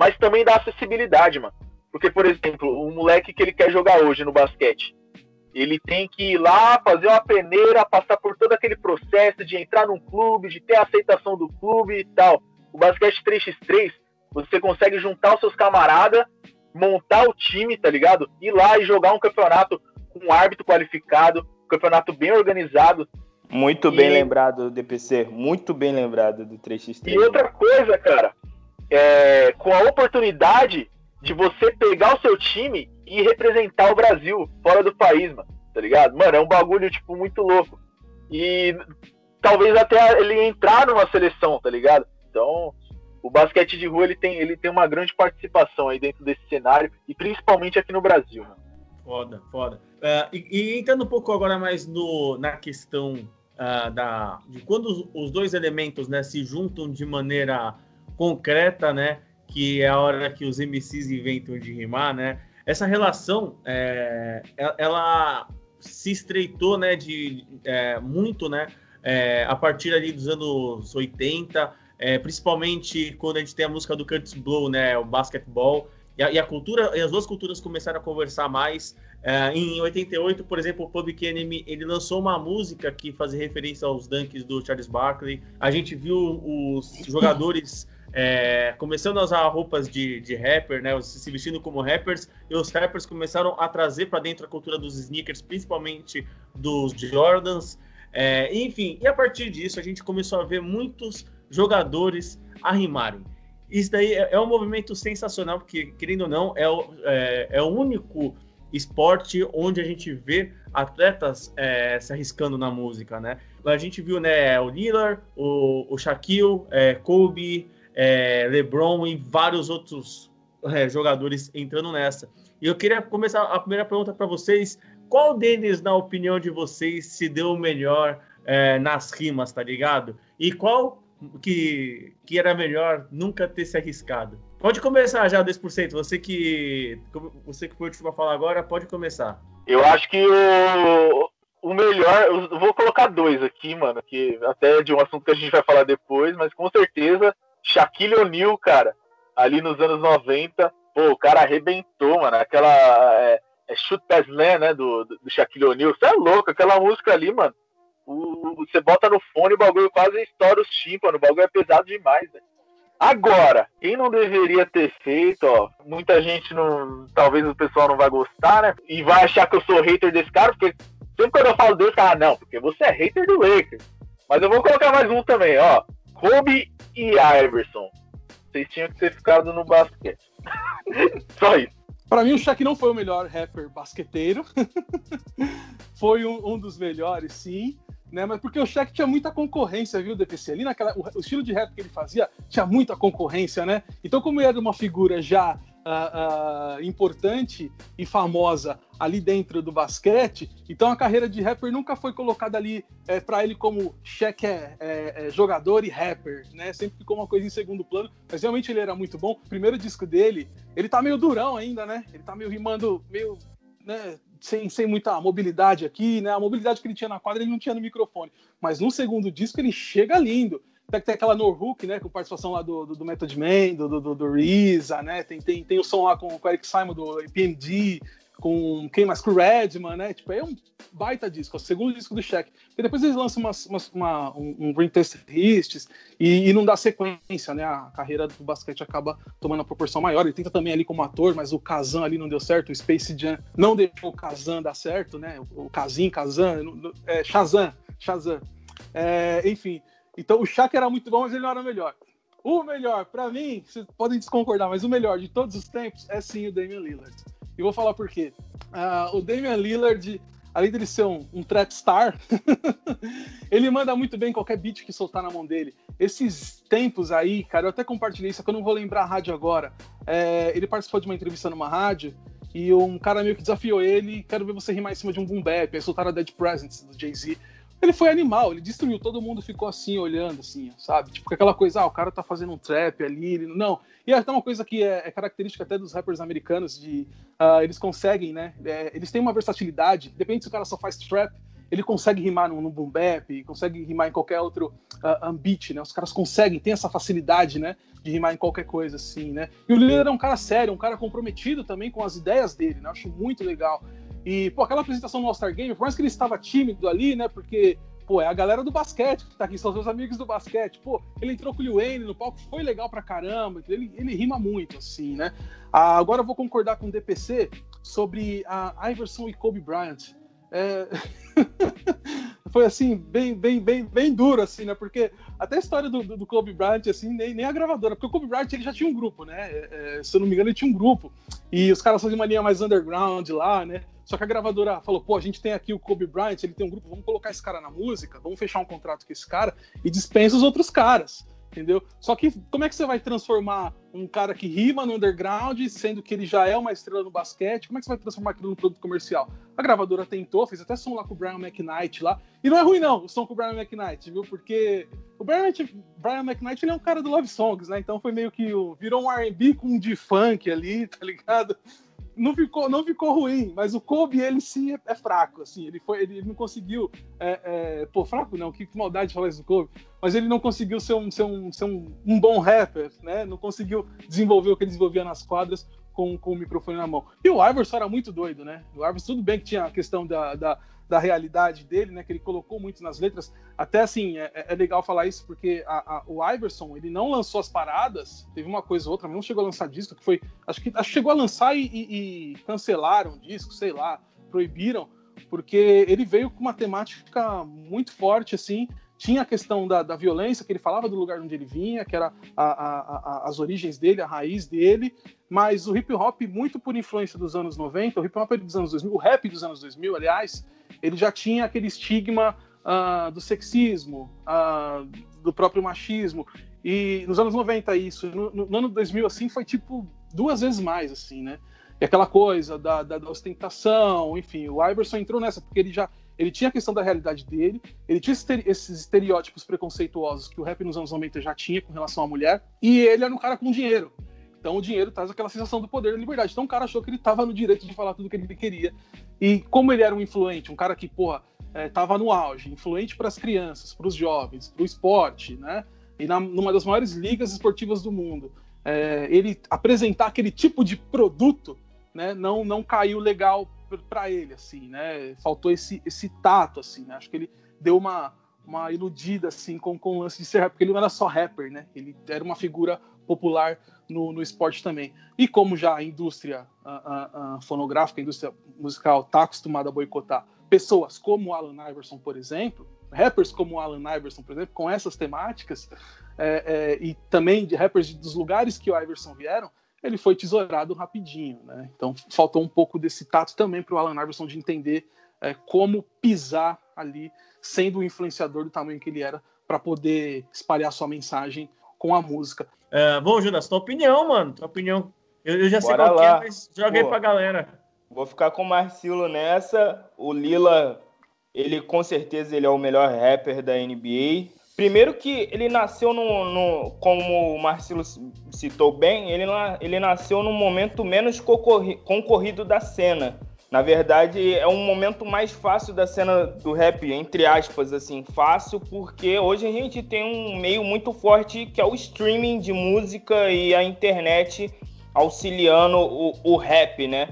mas também da acessibilidade, mano. Porque, por exemplo, o moleque que ele quer jogar hoje no basquete, ele tem que ir lá, fazer uma peneira, passar por todo aquele processo de entrar num clube, de ter a aceitação do clube e tal. O basquete 3x3, você consegue juntar os seus camaradas, montar o time, tá ligado? Ir lá e jogar um campeonato com um árbitro qualificado, um campeonato bem organizado. Muito e... bem lembrado, DPC. Muito bem lembrado do 3x3. E outra coisa, cara, é, com a oportunidade de você pegar o seu time e representar o Brasil fora do país, mano. Tá ligado? Mano, é um bagulho, tipo, muito louco. E talvez até ele entrar numa seleção, tá ligado? Então, o basquete de rua ele tem, ele tem uma grande participação aí dentro desse cenário, e principalmente aqui no Brasil. Mano. Foda, foda. Uh, e, e, entrando um pouco agora mais no, na questão uh, da, de quando os, os, dois elementos né, se juntam de maneira concreta, né? Que é a hora que os MCs inventam de rimar, né? essa relação é, ela se estreitou né, de, é, muito né, é, a partir ali dos anos 80, é, principalmente quando a gente tem a música do Curtis Blow, né, o basquetebol, e a, e a cultura, e as duas culturas começaram a conversar mais. É, em 88, por exemplo, o Public Enemy ele lançou uma música que fazia referência aos dunks do Charles Barkley. A gente viu os jogadores é, começando a usar roupas de, de rapper, né, se vestindo como rappers, e os rappers começaram a trazer para dentro a cultura dos sneakers, principalmente dos Jordans. É, enfim, e a partir disso a gente começou a ver muitos jogadores arrimarem. Isso daí é, é um movimento sensacional, porque, querendo ou não, é o, é, é o único esporte onde a gente vê atletas é, se arriscando na música, né? A gente viu né, o Lillard, o, o Shaquille, é, Kobe, é, LeBron e vários outros é, jogadores entrando nessa. E eu queria começar a primeira pergunta para vocês: qual deles, na opinião de vocês, se deu melhor é, nas rimas, tá ligado? E qual que, que era melhor nunca ter se arriscado? Pode começar já, 10%. Você que, você que foi o último a falar agora, pode começar. Eu acho que o, o melhor, eu vou colocar dois aqui, mano, que até de um assunto que a gente vai falar depois, mas com certeza Shaquille O'Neal, cara, ali nos anos 90, pô, o cara arrebentou, mano. Aquela é, é Shoot Pass Land, né, do, do, Shaquille O'Neal. Você é louco, aquela música ali, mano. O, você bota no fone, o bagulho quase estoura os tímpanos, o bagulho é pesado demais, velho. Agora, quem não deveria ter feito, ó, muita gente não. Talvez o pessoal não vai gostar, né? E vai achar que eu sou hater desse cara, porque sempre quando eu falo desse cara, não, porque você é hater do Lakers. Mas eu vou colocar mais um também, ó. Kobe e Iverson. Vocês tinham que ter ficado no basquete. Só isso. Para mim, o Shaq não foi o melhor rapper basqueteiro. foi um, um, dos melhores, sim. Né? Mas porque o Shaq tinha muita concorrência, viu, DPC? Ali naquela, o, o estilo de rap que ele fazia tinha muita concorrência, né? Então, como ele era uma figura já uh, uh, importante e famosa ali dentro do basquete. Então a carreira de rapper nunca foi colocada ali é, para ele como cheque é, é, é, jogador e rapper, né? Sempre ficou uma coisa em segundo plano, mas realmente ele era muito bom. O primeiro disco dele, ele tá meio durão ainda, né? Ele tá meio rimando, meio, né? Sem, sem muita mobilidade aqui, né? A mobilidade que ele tinha na quadra ele não tinha no microfone. Mas no segundo disco ele chega lindo. Tem, tem aquela Norhook, né? Com participação lá do, do, do Method Man, do, do, do, Reza, né? Tem, tem, tem o som lá com, o Eric Simon do PMD, com quem mais? Com o Redman, né? Tipo, é um baita disco, é o segundo disco do. E depois eles lançam umas, umas, uma, um, um Green Test Hits e, e, não dá sequência, né? A carreira do basquete acaba tomando uma proporção maior. Ele tenta também ali como ator, mas o Kazan ali não deu certo, o Space Jam não deixou o Kazan dar certo, né? O Kazin, Kazan, é, Shazam, Shazam. É, enfim, então o Shaq era muito bom, mas ele não era melhor. o melhor, para mim, vocês podem desconcordar, mas o melhor de todos os tempos é sim o Damian Lillard. E vou falar por quê. Uh, o Damian Lillard, além dele ser um, um trap star, ele manda muito bem qualquer beat que soltar na mão dele. Esses tempos aí, cara, eu até compartilhei isso, que eu não vou lembrar a rádio agora. É, ele participou de uma entrevista numa rádio e um cara meio que desafiou ele, quero ver você rimar em cima de um boom bap, aí soltaram a Dead Presence do Jay-Z. Ele foi animal, ele destruiu, todo mundo ficou assim, olhando, assim, sabe? Tipo, aquela coisa, ah, o cara tá fazendo um trap ali, ele... não. E até uma coisa que é, é característica até dos rappers americanos, de uh, eles conseguem, né? É, eles têm uma versatilidade, depende se o cara só faz trap, ele consegue rimar no, no boom bap, consegue rimar em qualquer outro uh, né? Os caras conseguem, tem essa facilidade, né? De rimar em qualquer coisa, assim, né? E o líder é um cara sério, um cara comprometido também com as ideias dele, né? Eu acho muito legal. E, pô, aquela apresentação no All-Star Game, por mais que ele estava tímido ali, né? Porque, pô, é a galera do basquete que tá aqui, são seus amigos do basquete. Pô, ele entrou com o Lil Wayne no palco, foi legal pra caramba. Ele, ele rima muito, assim, né? Ah, agora eu vou concordar com o DPC sobre a Iverson e Kobe Bryant. É... foi assim, bem, bem, bem, bem duro, assim, né? Porque até a história do, do, do, Kobe Bryant, assim, nem, nem a gravadora, porque o Kobe Bryant ele já tinha um grupo, né? É, é se eu não me engano, ele tinha um grupo. E os caras faziam uma linha mais underground lá, né? Só que a gravadora falou, pô, a gente tem aqui o Kobe Bryant, ele tem um grupo, vamos colocar esse cara na música, vamos fechar um contrato com esse cara e dispensa os outros caras entendeu? Só que como é que você vai transformar um cara que rima no underground, sendo que ele já é uma estrela no basquete, como é que você vai transformar aquilo num produto comercial? A gravadora tentou, fez até som lá com o Brian McKnight lá, e não é ruim não, o som com o Brian McKnight, viu? Porque o Brian, Brian McKnight ele é um cara do Love Songs, né? Então foi meio que virou um R&B com um de funk ali, tá ligado? Não ficou, não ficou ruim, mas o Kobe, ele sim é, é fraco, assim, ele foi, ele, não conseguiu, é, é, pô, fraco não, que, maldade de falar isso do Kobe, mas ele não conseguiu ser um, ser um, ser um, um bom rapper, né, não conseguiu desenvolver o que ele desenvolvia nas quadras com, com o microfone na mão. E o Iverson era muito doido, né, o Iverson, tudo bem que tinha a questão da, da da realidade dele, né? Que ele colocou muito nas letras. Até assim, é, é legal falar isso porque a, a, o Iverson, ele não lançou as paradas, teve uma coisa ou outra, mas não chegou a lançar disco, que foi. Acho que, acho que chegou a lançar e, e, e cancelaram o disco, sei lá, proibiram, porque ele veio com uma temática muito forte, assim. Tinha a questão da, da violência, que ele falava do lugar onde ele vinha, que era a, as origens dele, a raiz dele, mas o hip hop, muito por influência dos anos 90, o hip hop dos anos 2000, o rap dos anos 2000, aliás, ele já tinha aquele estigma uh, do sexismo, uh, do próprio machismo. E nos anos 90 isso, no, no, ano 2000 assim foi tipo duas vezes mais assim, né? E aquela coisa da, da, da, ostentação, enfim, o Iverson entrou nessa porque ele já ele tinha a questão da realidade dele, ele tinha esses estereótipos preconceituosos que o rap nos anos 90 já tinha com relação à mulher, e ele era um cara com dinheiro. Então o dinheiro traz aquela sensação do poder e da liberdade. Então o cara achou que ele estava no direito de falar tudo o que ele queria. E como ele era um influente, um cara que, porra, estava é, no auge, influente para as crianças, para os jovens, para o esporte, né? E na, numa das maiores ligas esportivas do mundo. É, ele apresentar aquele tipo de produto, né? Não, não caiu legal para ele, assim, né? Faltou esse, esse tato, assim, né? Acho que ele deu uma, uma iludida, assim, com, com o lance de ser rapper, porque ele não era só rapper, né? Ele era uma figura popular no, no esporte também. E como já a indústria a, a, a fonográfica, a indústria musical está acostumada a boicotar pessoas como Alan Iverson, por exemplo, rappers como Alan Iverson, por exemplo, com essas temáticas, é, é, e também de rappers dos lugares que o Iverson vieram, ele foi tesourado rapidinho, né? Então faltou um pouco desse tato também para o Alan Iverson de entender é, como pisar ali, sendo o influenciador do tamanho que ele era, para poder espalhar sua mensagem com a música. É, bom, Judas, tua opinião, mano. Tua opinião. Eu, eu já sei qual é, mas joguei Pô, pra galera. Vou ficar com o Marcilo nessa. O Lila, ele com certeza ele é o melhor rapper da NBA. Primeiro que ele nasceu no, no como o Marcilo citou bem, ele, ele nasceu num momento menos concorrido da cena. Na verdade, é um momento mais fácil da cena do rap, entre aspas, assim, fácil, porque hoje a gente tem um meio muito forte que é o streaming de música e a internet auxiliando o, o rap, né?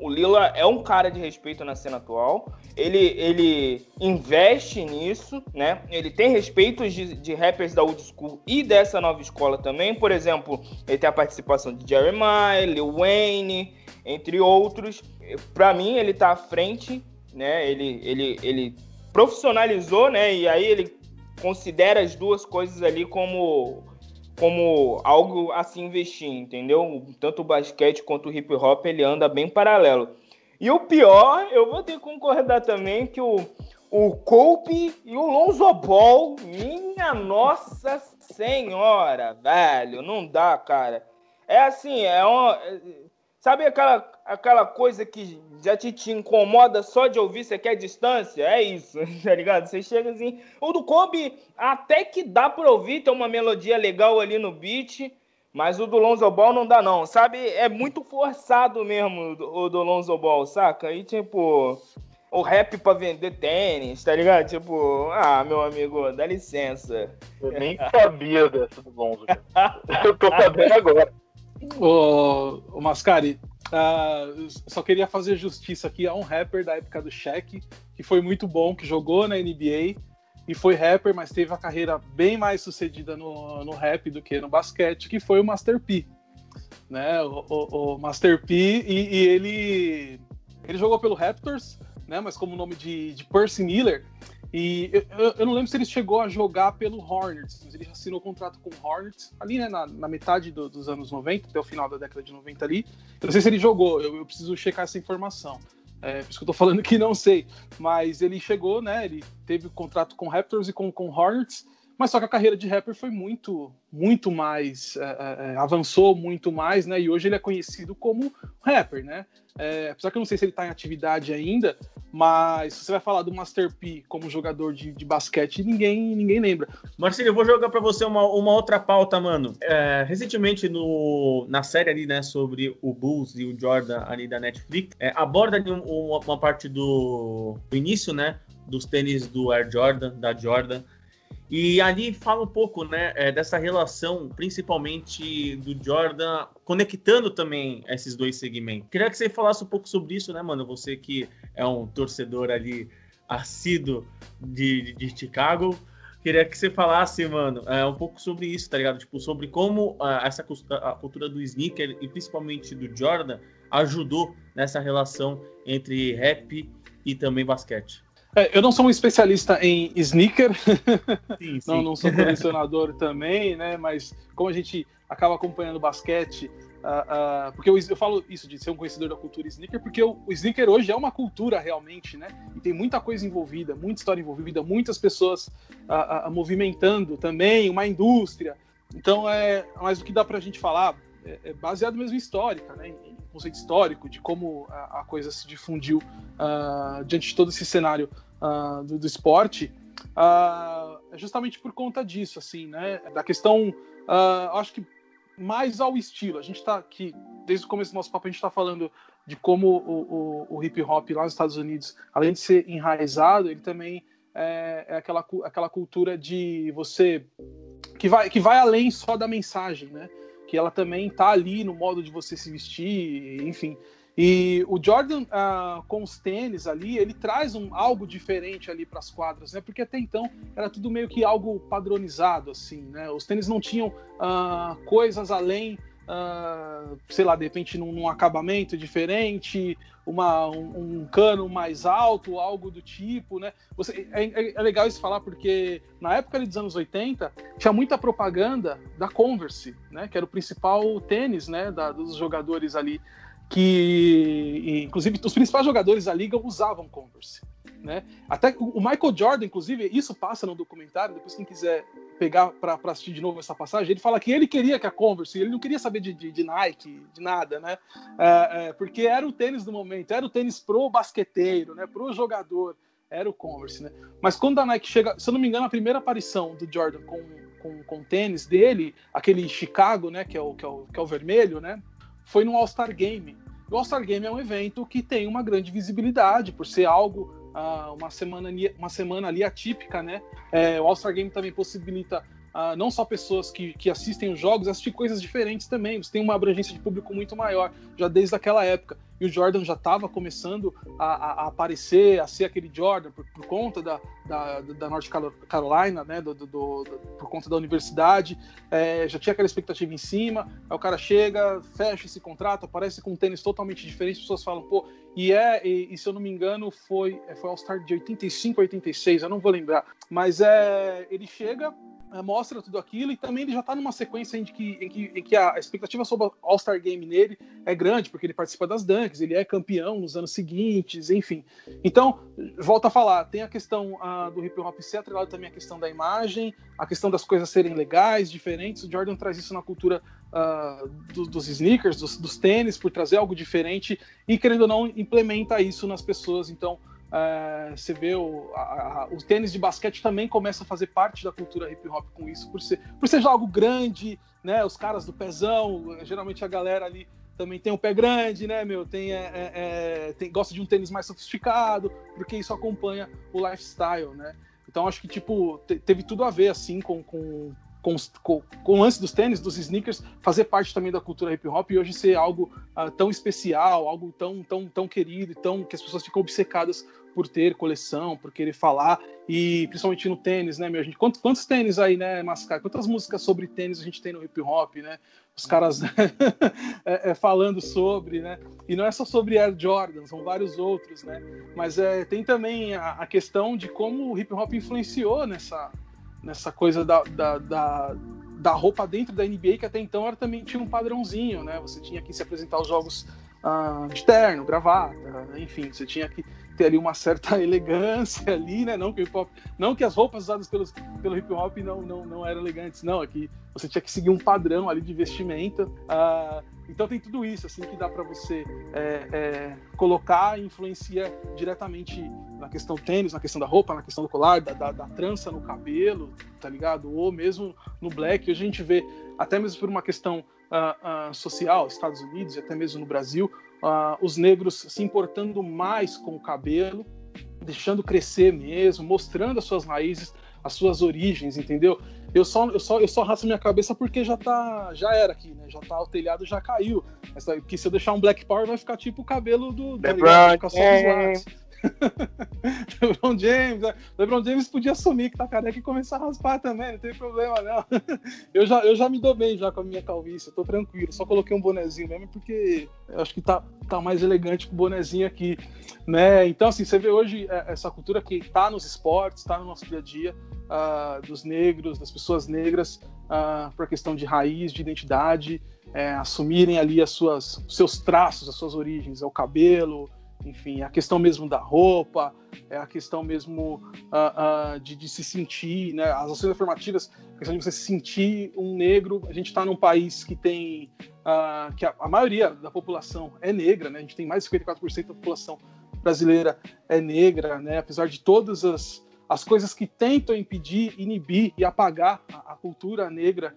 O Lila é um cara de respeito na cena atual. Ele, ele investe nisso, né? Ele tem respeito de, de rappers da old school e dessa nova escola também. Por exemplo, ele tem a participação de Jeremiah, Lil Wayne, entre outros. Para mim, ele está à frente, né? Ele, ele, ele profissionalizou, né? E aí ele considera as duas coisas ali como como algo a se investir, entendeu? Tanto o basquete quanto o hip hop ele anda bem paralelo. E o pior, eu vou ter que concordar também que o, o Coupe e o Lonzo Ball, minha nossa senhora, velho, não dá, cara. É assim, é uma, sabe aquela, aquela coisa que já te, te incomoda só de ouvir, você quer distância? É isso, tá ligado? Você chega assim. O do Kobe até que dá pra ouvir, tem uma melodia legal ali no beat, mas o do Lonzo Ball não dá, não. Sabe? É muito forçado mesmo o do Lonzo Ball, saca? E tipo. O rap pra vender tênis, tá ligado? Tipo, ah, meu amigo, dá licença. Eu nem sabia dessa do Lonzo. Eu tô sabendo agora. Ô, ô Mascari, uh, só queria fazer justiça aqui a um rapper da época do Shaq, que foi muito bom, que jogou na NBA e foi rapper, mas teve a carreira bem mais sucedida no, no rap do que no basquete, que foi o Master P. Né? O, o, o Master P, e, e, ele, ele jogou pelo Raptors, né? mas como nome de, de Percy Miller, e eu, eu, não lembro se ele chegou a jogar pelo Hornets, mas ele assinou contrato com o Hornets ali, né, na, na metade do, dos anos 90, até o final da década de 90 ali. Eu não sei se ele jogou, eu, eu preciso checar essa informação. É, por isso que eu tô falando que não sei. Mas ele chegou, né, ele teve contrato com Raptors e com, com Hornets, mas só que a carreira de rapper foi muito, muito mais, é, é, é, avançou muito mais, né? E hoje ele é conhecido como rapper, né? É, apesar que eu não sei se ele está em atividade ainda, mas se você vai falar do Master P como jogador de, de basquete, ninguém, ninguém lembra. Marcelo, eu vou jogar para você uma, uma outra pauta, mano. É, recentemente, no, na série ali, né, sobre o Bulls e o Jordan ali da Netflix, é, aborda ali um, uma, uma, parte do, do início, né, dos tênis do Air Jordan, da Jordan, e ali fala um pouco, né, é, dessa relação, principalmente do Jordan, conectando também esses dois segmentos. Queria que você falasse um pouco sobre isso, né, mano? Você que é um torcedor ali assíduo de, de, de Chicago. Queria que você falasse, mano, é, um pouco sobre isso, tá ligado? Tipo, sobre como uh, essa a cultura do sneaker e principalmente do Jordan ajudou nessa relação entre rap e também basquete. É, eu não sou um especialista em sneaker, sim, sim. não, não sou colecionador também, né? Mas como a gente acaba acompanhando basquete, uh, uh, porque eu, eu, falo isso de ser um conhecedor da cultura sneaker, porque o, o, sneaker hoje é uma cultura realmente, né? E tem muita coisa envolvida, muita história envolvida, muitas pessoas uh, movimentando também, uma indústria. Então, é, mas o que dá para a gente falar é, é baseado mesmo em histórica, né? Em, conceito histórico de como a, a coisa se difundiu uh, diante de todo esse cenário uh, do, do, esporte, uh, é justamente por conta disso, assim, né? Da questão, acho que mais ao estilo. A gente está aqui, desde o começo do nosso papo, a gente está falando de como o, o, o, hip hop lá nos Estados Unidos, além de ser enraizado, ele também é, é aquela, aquela cultura de você que vai, que vai além só da mensagem, né? Que ela também tá ali no modo de você se vestir, enfim. E o Jordan, uh, com os tênis ali, ele traz um, algo diferente ali para as quadras, né? Porque até então era tudo meio que algo padronizado, assim, né? Os tênis não tinham uh, coisas além uh, sei lá, de repente num, num acabamento diferente, uma, um, um, cano mais alto, algo do tipo, né? Você, é, é, é, legal isso falar porque na época dos anos 80 tinha muita propaganda da Converse, né? Que era o principal tênis, né? Da, dos jogadores ali que inclusive os principais jogadores da liga usavam Converse, né? Até o Michael Jordan, inclusive, isso passa no documentário. Depois quem quiser pegar para assistir de novo essa passagem, ele fala que ele queria que a Converse, ele não queria saber de, de, de Nike, de nada, né? É, é, porque era o tênis do momento, era o tênis pro basqueteiro, né? Pro jogador, era o Converse, né? Mas quando a Nike chega, se eu não me engano, a primeira aparição do Jordan com, com, com tênis dele, aquele Chicago, né? Que é o, que é o, que é o vermelho, né? Foi no All-Star Game. O All-Star Game é um evento que tem uma grande visibilidade por ser algo uma, semana, uma semana ali atípica, né? É, o All-Star Game também possibilita uh, não só pessoas que, que assistem os jogos, assistir coisas diferentes também. Você tem uma abrangência de público muito maior, já desde aquela época. E o Jordan já estava começando a, a, aparecer, a ser aquele Jordan, por, por conta da, da, da North Carolina, né, do, do, do, por conta da universidade. É, já tinha aquela expectativa em cima. Aí o cara chega, fecha esse contrato, aparece com um tênis totalmente diferente. As pessoas falam, pô, e é, e, e se eu não me engano, foi, foi All-Star de 85, 86, eu não vou lembrar. Mas é, ele chega é, mostra tudo aquilo e também ele já está numa sequência em que, em que, em que a expectativa sobre All-Star Game nele é grande, porque ele participa das dunks, ele é campeão nos anos seguintes, enfim. Então, volta a falar, tem a questão uh, do hip hop ser atrelado também a questão da imagem, a questão das coisas serem legais, diferentes. O Jordan traz isso na cultura uh, do, dos sneakers, dos, dos tênis, por trazer algo diferente e, querendo ou não, implementa isso nas pessoas. Então, Uh, você vê o, a, a, o tênis de basquete também começa a fazer parte da cultura hip hop com isso, por ser, por ser algo grande, né? Os caras do pezão, geralmente a galera ali também tem um pé grande, né, meu? Tem, é, é, é tem, gosta de um tênis mais sofisticado, porque isso acompanha o lifestyle, né? Então acho que tipo te, teve tudo a ver assim com, com, com, com, com o lance dos tênis, dos sneakers, fazer parte também da cultura hip hop e hoje ser algo uh, tão especial, algo tão, tão, tão querido, tão que as pessoas ficam obcecadas por ter coleção, por querer falar, e principalmente no tênis, né, meu? gente, quantos, quantos tênis aí, né, Mascar? Quantas músicas sobre tênis a gente tem no hip hop, né? Os caras é, é, falando sobre, né? E não é só sobre Air Jordan, são vários outros, né? Mas é, tem também a, a questão de como o hip hop influenciou nessa, nessa coisa da, da, da, da, roupa dentro da NBA, que até então era, também tinha um padrãozinho, né? Você tinha que se apresentar os jogos uh, de terno, gravata, enfim, você tinha que ter ali uma certa elegância ali, né? Não que, hip -hop, não que as roupas usadas pelos, pelo hip hop não, não, não eram elegantes, não, é que você tinha que seguir um padrão ali de vestimenta. Uh, então tem tudo isso assim que dá para você é, é, colocar e influencia diretamente na questão tênis, na questão da roupa, na questão do colar, da, da, da, trança no cabelo, tá ligado? Ou mesmo no black. Hoje a gente vê, até mesmo por uma questão uh, uh, social, Estados Unidos e até mesmo no Brasil, uh, os negros se importando mais com o cabelo, deixando crescer mesmo, mostrando as suas raízes, as suas origens, entendeu? Eu só, eu só, eu só raspo minha cabeça porque já tá, já era aqui, né? Já tá o telhado já caiu. Porque se eu deixar um Black Power vai ficar tipo o cabelo do, tá ligado? Ficar só os LeBron James, né? LeBron James podia assumir que tá careca e começar a raspar também, não tem problema não. Eu já, eu já me dou bem já com a minha calvície, tô tranquilo. Só coloquei um bonezinho mesmo porque eu acho que tá, tá mais elegante com o bonezinho aqui, né? Então assim, você vê hoje é, essa cultura que tá nos esportes, tá no nosso dia a dia, uh, dos negros, das pessoas negras, uh, por questão de raiz, de identidade, é, assumirem ali as suas, seus traços, as suas origens, é o cabelo, enfim, a questão mesmo da roupa, é a questão mesmo uh, uh, de, de, se sentir, né, as ações afirmativas, a questão de você se sentir um negro. A gente está num país que tem uh, que a, a, maioria da população é negra, né? A gente tem mais de 54% da população brasileira é negra, né? Apesar de todas as, as coisas que tentam impedir, inibir e apagar a, a cultura negra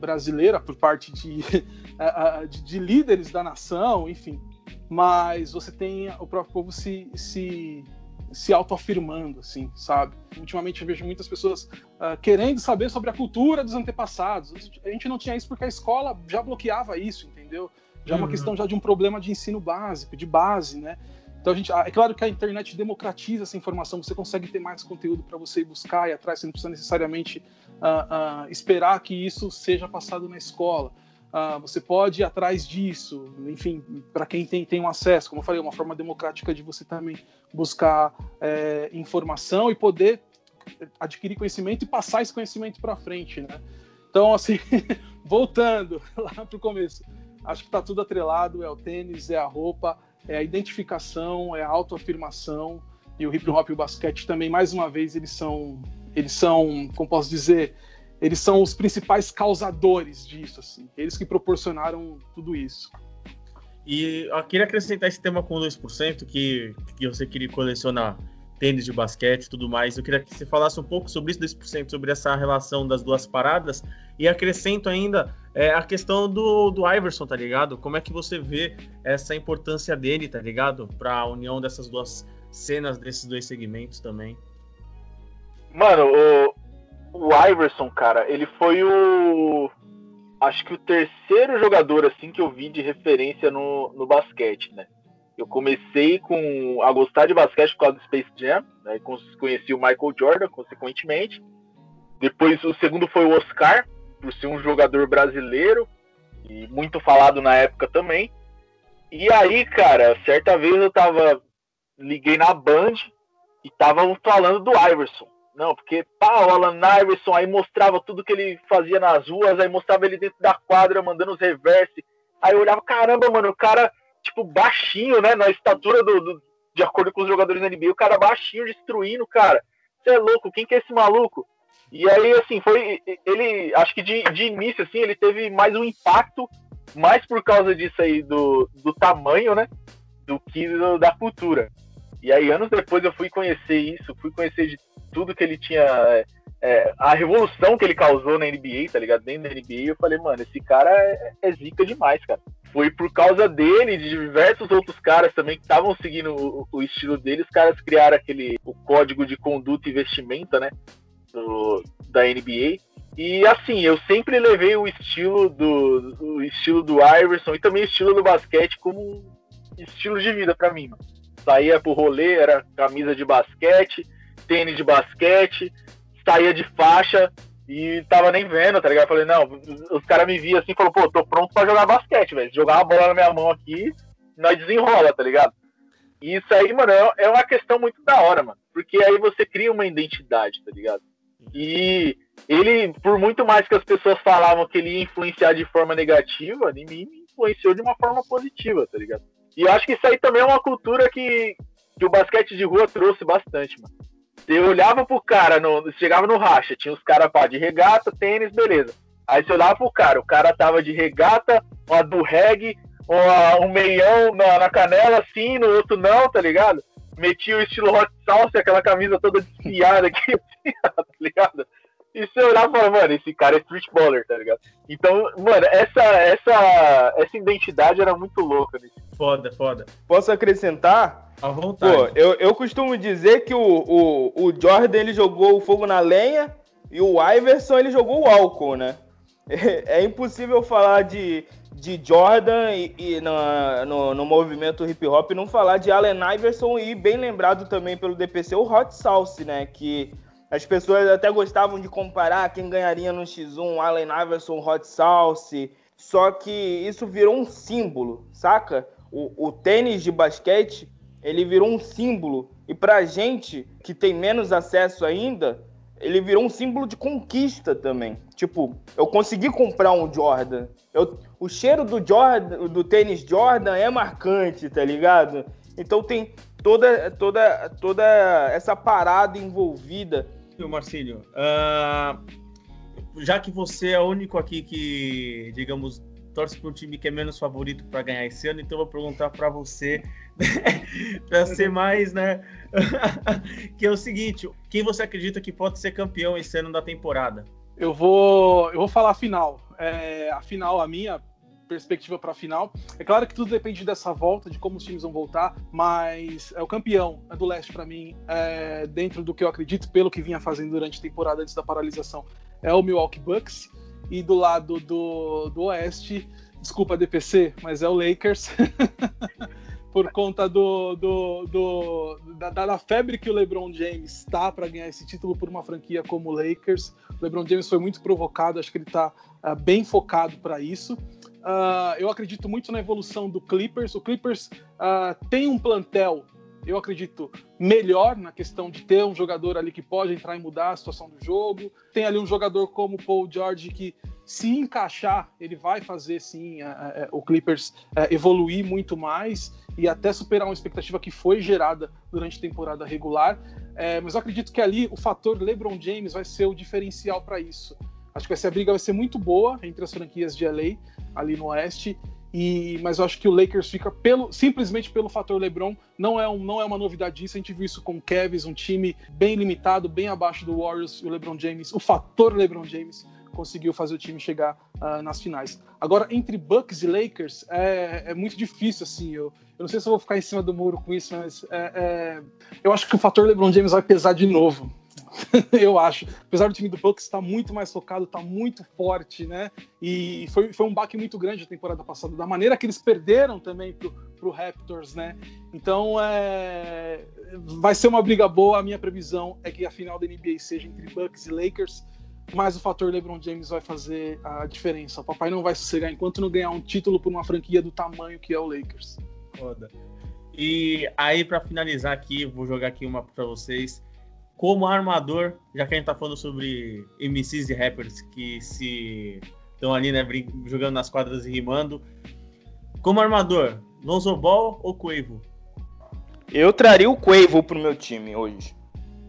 brasileira por parte de, de, de líderes da nação, enfim mas você tem o próprio povo se, se, se autoafirmando, assim, sabe? Ultimamente eu vejo muitas pessoas uh, querendo saber sobre a cultura dos antepassados. A gente não tinha isso porque a escola já bloqueava isso, entendeu? Já é uma uhum. questão já de um problema de ensino básico, de base, né? Então a gente, é claro que a internet democratiza essa informação, você consegue ter mais conteúdo para você ir buscar e atrás, você não precisa necessariamente uh, uh, esperar que isso seja passado na escola. Uh, você pode ir atrás disso, enfim, para quem tem, tem um acesso, como eu falei, uma forma democrática de você também buscar é, informação e poder adquirir conhecimento e passar esse conhecimento para frente, né? Então, assim, voltando lá para o começo, acho que está tudo atrelado, é o tênis, é a roupa, é a identificação, é a autoafirmação, e o hip hop e o basquete também, mais uma vez, eles são, eles são, como posso dizer, eles são os principais causadores disso, assim. Eles que proporcionaram tudo isso. E eu queria acrescentar esse tema com 2%, que, que você queria colecionar tênis de basquete e tudo mais. Eu queria que você falasse um pouco sobre isso, 2%, sobre essa relação das duas paradas. E acrescento ainda é, a questão do, do Iverson, tá ligado? Como é que você vê essa importância dele, tá ligado? Para a união dessas duas cenas, desses dois segmentos também. Mano, o, o Iverson, cara, ele foi o. Acho que o terceiro jogador assim que eu vi de referência no, no basquete, né? Eu comecei com a gostar de basquete por causa do Space Jam, né? Conheci o Michael Jordan, consequentemente. Depois o segundo foi o Oscar, por ser um jogador brasileiro e muito falado na época também. E aí, cara, certa vez eu tava liguei na Band e tava falando do Iverson Não, porque pá, o Alan Iverson aí mostrava tudo que ele fazia nas ruas, aí mostrava ele dentro da quadra, mandando os reverse. Aí eu olhava, caramba, mano, o cara, tipo, baixinho, né? Na estatura do, do de acordo com os jogadores da NBA, o cara baixinho destruindo, cara. Você é louco, quem que é esse maluco? E aí, assim, foi. Ele. Acho que de, de início, assim, ele teve mais um impacto, mais por causa disso aí, do, do tamanho, né? Do que do, da cultura. E aí, anos depois, eu fui conhecer isso, fui conhecer de tudo que ele tinha. É, é a revolução que ele causou na NBA, tá ligado? Dentro da NBA, eu falei, mano, esse cara é, é zica demais, cara. Foi por causa dele, de diversos outros caras também que estavam seguindo o, o, estilo dele, os caras criaram aquele o código de conduta e vestimenta, né? Do, da NBA. E assim, eu sempre levei o estilo do estilo do Iverson e também o estilo do basquete como estilo de vida para mim. Mano. Saía pro rolê, era camisa de basquete, tênis de basquete, saía de faixa e tava nem vendo, tá ligado? falei, não, os caras me viam assim e falaram, pô, tô pronto pra jogar basquete, velho. Jogar a bola na minha mão aqui, nós desenrola, tá ligado? E isso aí, mano, é, é uma questão muito da hora, mano. Porque aí você cria uma identidade, tá ligado? E ele, por muito mais que as pessoas falavam que ele ia influenciar de forma negativa, em mim influenciou de uma forma positiva, tá ligado? E eu acho que isso aí também é uma cultura que, que o basquete de rua trouxe bastante, mano. Você olhava pro cara, no, chegava no racha, tinha os caras de regata, tênis, beleza. Aí você olhava pro cara, o cara tava de regata, uma do reggae, uma, um meião na, na, canela assim, no outro não, tá ligado? Metia o estilo hot sauce, aquela camisa toda desfiada aqui, assim, tá ligado? E você olhava e falava, mano, esse cara é street baller, tá ligado? Então, mano, essa, essa, essa identidade era muito louca. Nesse. Foda, foda. Posso acrescentar? À vontade. Pô, eu, eu costumo dizer que o, o, o Jordan ele jogou o fogo na lenha e o Iverson ele jogou o álcool, né? É, é impossível falar de, de Jordan e, e na, no, no movimento hip hop não falar de Allen Iverson e bem lembrado também pelo DPC o Hot Sauce, né? Que as pessoas até gostavam de comparar quem ganharia no X1, Allen Iverson, Hot Sauce. Só que isso virou um símbolo, saca? O, o tênis de basquete, ele virou um símbolo. E pra gente que tem menos acesso ainda, ele virou um símbolo de conquista também. Tipo, eu consegui comprar um Jordan. Eu, o cheiro do Jordan, do tênis Jordan é marcante, tá ligado? Então tem toda toda toda essa parada envolvida Marcílio, uh, já que você é o único aqui que, digamos, torce para um time que é menos favorito para ganhar esse ano, então eu vou perguntar para você, para ser mais, né? que é o seguinte: quem você acredita que pode ser campeão esse ano da temporada? Eu vou, eu vou falar a final. É, a final, a minha, perspectiva para a final. É claro que tudo depende dessa volta, de como os times vão voltar, mas é o campeão é do leste para mim, é, dentro do que eu acredito, pelo que vinha fazendo durante a temporada antes da paralisação, é o Milwaukee Bucks. E do lado do, do oeste, desculpa DPC, mas é o Lakers. por conta do, do, do da, da, febre que o LeBron James está para ganhar esse título por uma franquia como o Lakers. O LeBron James foi muito provocado, acho que ele está uh, bem focado para isso. Uh, eu acredito muito na evolução do Clippers. O Clippers uh, tem um plantel, eu acredito, melhor na questão de ter um jogador ali que pode entrar e mudar a situação do jogo. Tem ali um jogador como Paul George que, se encaixar, ele vai fazer sim uh, o Clippers evoluir muito mais e até superar uma expectativa que foi gerada durante a temporada regular. É, mas eu acredito que ali o fator LeBron James vai ser o diferencial para isso. Acho que essa briga vai ser muito boa entre as franquias de LA ali no Oeste. E, mas eu acho que o Lakers fica pelo, simplesmente pelo fator LeBron. Não é, um, não é uma novidade isso. A gente viu isso com o Cavs, um time bem limitado, bem abaixo do Warriors e o LeBron James. O fator LeBron James conseguiu fazer o time chegar uh, nas finais. Agora, entre Bucks e Lakers, é, é muito difícil, assim. Eu, eu, não sei se eu vou ficar em cima do muro com isso, mas é, é, eu acho que o fator LeBron James vai pesar de novo. eu acho. Apesar do time do Bucks estar muito mais focado, estar muito forte, né? E foi, foi um baque muito grande a temporada passada, da maneira que eles perderam também pro, pro Raptors, né? Então é... vai ser uma briga boa. A minha previsão é que a final da NBA seja entre Bucks e Lakers. Mas o fator LeBron James vai fazer a diferença. O papai não vai sossegar enquanto não ganhar um título por uma franquia do tamanho que é o Lakers. Foda. E aí, para finalizar aqui, vou jogar aqui uma para vocês como armador, já que a gente tá falando sobre MCs e rappers que se estão ali, né, jogando nas quadras e rimando. Como armador, Lonzo Ball ou Quavo? Eu traria o Quavo pro meu time hoje.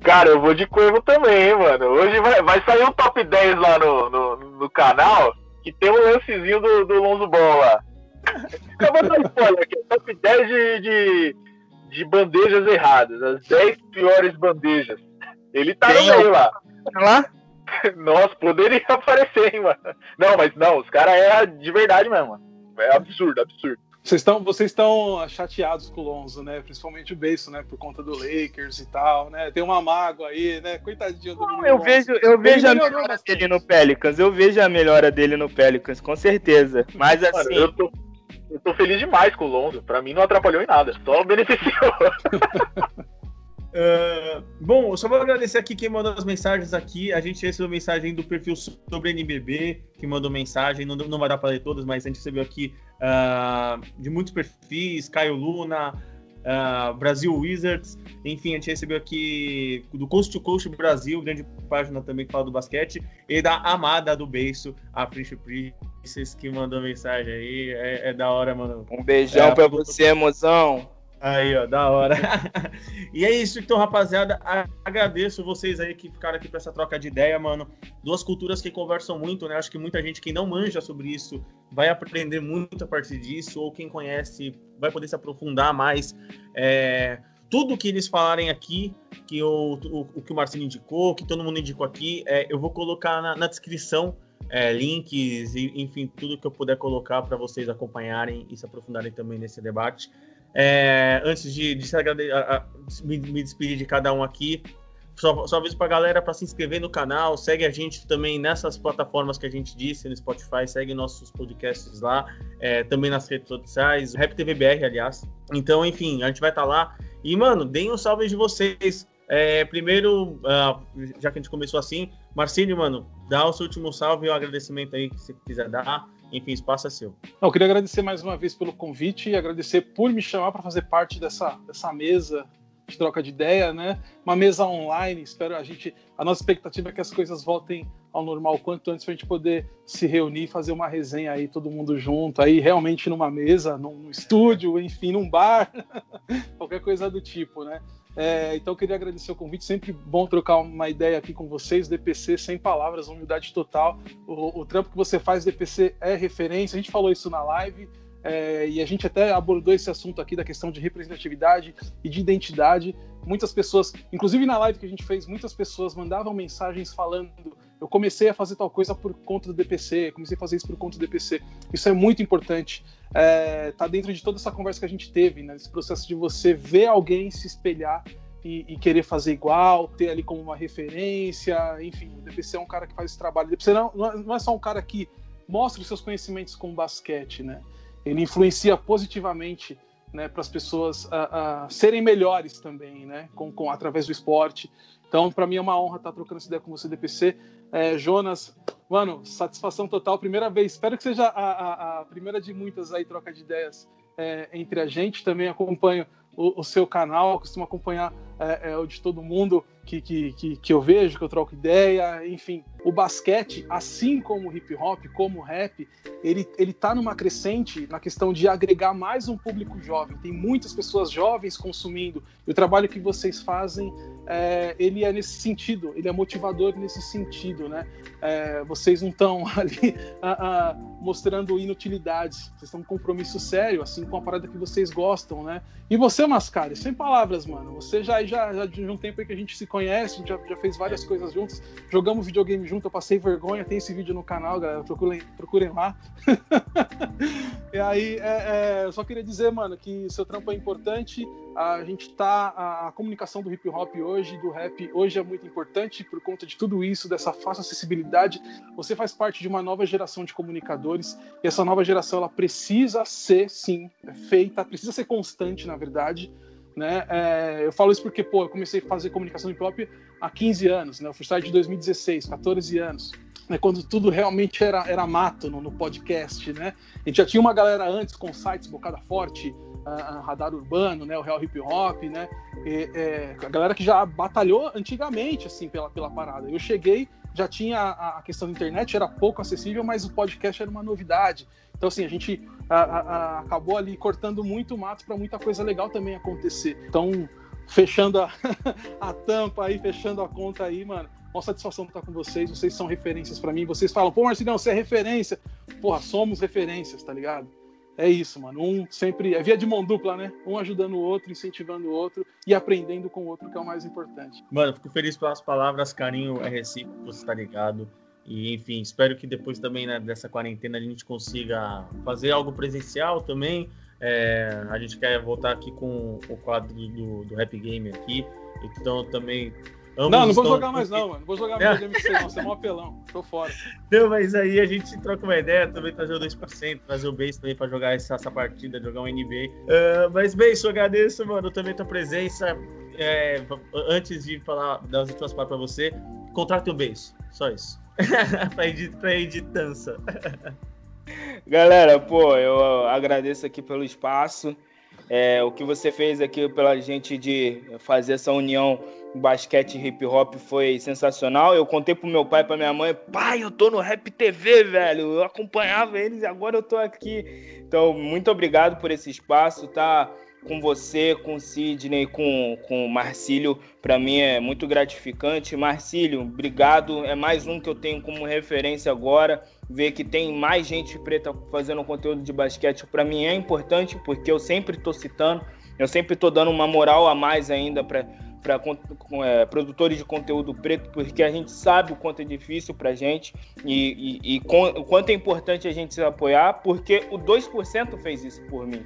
Cara, eu vou de Quavo também, mano. Hoje vai, vai sair um top 10 lá no, no, no canal que tem um lancezinho do, do Lonzo Ball lá. Acabou dando spoiler aqui. Top 10 de, de, de, bandejas erradas. As 10 piores bandejas. Ele tá tem no meio lá. Tá lá? Nossa, poderia aparecer, hein, mano. Não, mas não, os caras é de verdade mesmo, mano. É absurdo, absurdo. Vocês estão vocês estão chateados com o Lonzo, né? Principalmente o Beijo, né? Por conta do Lakers e tal, né? Tem uma mágoa aí, né? Coitadinho do Não, eu vejo, eu vejo a melhora dele no Pelicans. Eu vejo a melhora dele no Pelicans, com certeza. Mas assim. Mano, eu, tô, eu tô feliz demais com o Lonzo. Pra mim não atrapalhou em nada, só beneficiou. Uh, bom, eu só vou agradecer aqui quem mandou as mensagens aqui. A gente recebeu mensagem do perfil sobre NBB, que mandou mensagem. Não, não vai dar para ler todas, mas a gente recebeu aqui uh, de muitos perfis: Caio Luna, uh, Brasil Wizards. Enfim, a gente recebeu aqui do Coast to Coast Brasil, grande página também que fala do basquete, e da amada do beiço, a Prince Princess, que mandou mensagem aí. É, é da hora, mano. Um beijão é, pra você, mozão. Aí, ó, da hora. e é isso, então, rapaziada. Agradeço vocês aí que ficaram aqui para essa troca de ideia, mano. Duas culturas que conversam muito, né? Acho que muita gente que não manja sobre isso vai aprender muito a partir disso, ou quem conhece vai poder se aprofundar mais. É, tudo que eles falarem aqui, que o, o, o, que o Marcelo indicou, que todo mundo indicou aqui, é, eu vou colocar na, na descrição. É, links, e, enfim, tudo que eu puder colocar para vocês acompanharem e se aprofundarem também nesse debate. É, antes de, de a, a, me, despedir de cada um aqui, só, só aviso pra galera para se inscrever no canal, segue a gente também nessas plataformas que a gente disse, no Spotify, segue nossos podcasts lá, é, também nas redes sociais, Rap TV BR, aliás. Então, enfim, a gente vai estar tá lá. E, mano, deem um salve de vocês. É, primeiro, uh, já que a gente começou assim, Marcílio, mano, dá o seu último salve e o agradecimento aí que você quiser dar. Enfim, espaço é seu. Eu queria agradecer mais uma vez pelo convite e agradecer por me chamar para fazer parte dessa, dessa mesa de troca de ideia, né? Uma mesa online. Espero a gente. A nossa expectativa é que as coisas voltem ao normal quanto antes para a gente poder se reunir, fazer uma resenha aí, todo mundo junto, aí realmente numa mesa, num estúdio, enfim, num bar, qualquer coisa do tipo, né? É, então, queria agradecer o convite. Sempre bom trocar uma ideia aqui com vocês. DPC, sem palavras, humildade total. O, o trampo que você faz, DPC, é referência. A gente falou isso na live. É, e a gente até abordou esse assunto aqui da questão de representatividade e de identidade. Muitas pessoas, inclusive na live que a gente fez, muitas pessoas mandavam mensagens falando: eu comecei a fazer tal coisa por conta do DPC, comecei a fazer isso por conta do DPC. Isso é muito importante. É, tá dentro de toda essa conversa que a gente teve, né? Esse processo de você ver alguém se espelhar e, e, querer fazer igual, ter ali como uma referência, enfim, o DPC é um cara que faz esse trabalho. O DPC não, não é só um cara que mostra os seus conhecimentos com basquete, né? Ele influencia positivamente né, para as pessoas uh, uh, serem melhores também, né, com, com, através do esporte. Então, para mim é uma honra estar trocando essa ideia com você, DPC. É, Jonas, mano, satisfação total. Primeira vez, espero que seja a, a, a primeira de muitas aí troca de ideias é, entre a gente. Também acompanho o, o seu canal, costumo acompanhar é, é, o de todo mundo que, que, que, que, eu vejo, que eu troco ideia, enfim. O basquete, assim como o hip hop, como o rap, ele, ele tá numa crescente na questão de agregar mais um público jovem. Tem muitas pessoas jovens consumindo, e o trabalho que vocês fazem, é, ele é nesse sentido, ele é motivador nesse sentido, né? É, vocês não estão ali a, a, mostrando inutilidades, vocês estão um compromisso sério, assim, com a parada que vocês gostam, né? E você, Mascari, sem palavras, mano, você já, já, já de um tempo que a gente se conhece, a gente já, já fez várias coisas juntos, jogamos videogame junto, eu passei vergonha, tem esse vídeo no canal, galera, procurem, procurem lá. e aí, é, é, eu só queria dizer, mano, que seu trampo é importante, a gente tá, a, comunicação do hip hop hoje, do rap hoje é muito importante por conta de tudo isso, dessa fácil acessibilidade. Você faz parte de uma nova geração de comunicadores e essa nova geração ela precisa ser, sim, feita, precisa ser constante, na verdade. Né? É, eu falo isso porque, pô, eu comecei a fazer comunicação hip hop há 15 anos, né? Eu fui de 2016, 14 anos, né? Quando tudo realmente era, era mato no, no, podcast, né? A gente já tinha uma galera antes com sites Bocada Forte, a Radar Urbano, né? O Real Hip Hop, né? E, é, a galera que já batalhou antigamente, assim, pela, pela parada. Eu cheguei, já tinha a, a questão da internet, era pouco acessível, mas o podcast era uma novidade. Então, assim, a gente a, a, acabou ali cortando muito mato para muita coisa legal também acontecer. Então, fechando a, a tampa aí, fechando a conta aí, mano. Uma satisfação estar com vocês. Vocês são referências para mim. Vocês falam, pô, Marcinão, você é referência. Porra, somos referências, tá ligado? É isso, mano. Um sempre. É via de mão dupla, né? Um ajudando o outro, incentivando o outro e aprendendo com o outro, que é o mais importante. Mano, fico feliz pelas palavras, carinho é recíproco, você tá ligado. E, enfim, espero que depois também né, dessa quarentena a gente consiga fazer algo presencial também. É, a gente quer voltar aqui com o quadro do, do Rap Game aqui. Então também. Não, não vou jogar mais não, mano. Vou jogar mais é. MC, não. Você é um apelão. Tô fora. Não, mas aí a gente troca uma ideia, também trazer o 2%, trazer o Base também pra jogar essa, essa partida, jogar um NBA. Uh, mas, Base, eu agradeço, mano, também tua presença. É, antes de falar das últimas palavras pra você, contrate o Base. Só isso. pra, edit, pra editança. Galera, pô, eu agradeço aqui pelo espaço. É, o que você fez aqui pela gente de fazer essa união basquete e hip hop foi sensacional. Eu contei pro meu pai, pra minha mãe, pai, eu tô no Rap TV, velho. Eu acompanhava eles e agora eu tô aqui. Então, muito obrigado por esse espaço, tá? Com você, com Sidney, com, com Marcílio, para mim é muito gratificante. Marcílio, obrigado. É mais um que eu tenho como referência agora. Ver que tem mais gente preta fazendo conteúdo de basquete, para mim é importante, porque eu sempre estou citando, eu sempre estou dando uma moral a mais ainda para para é, produtores de conteúdo preto, porque a gente sabe o quanto é difícil para a gente e, e, e com, o quanto é importante a gente se apoiar, porque o 2% fez isso por mim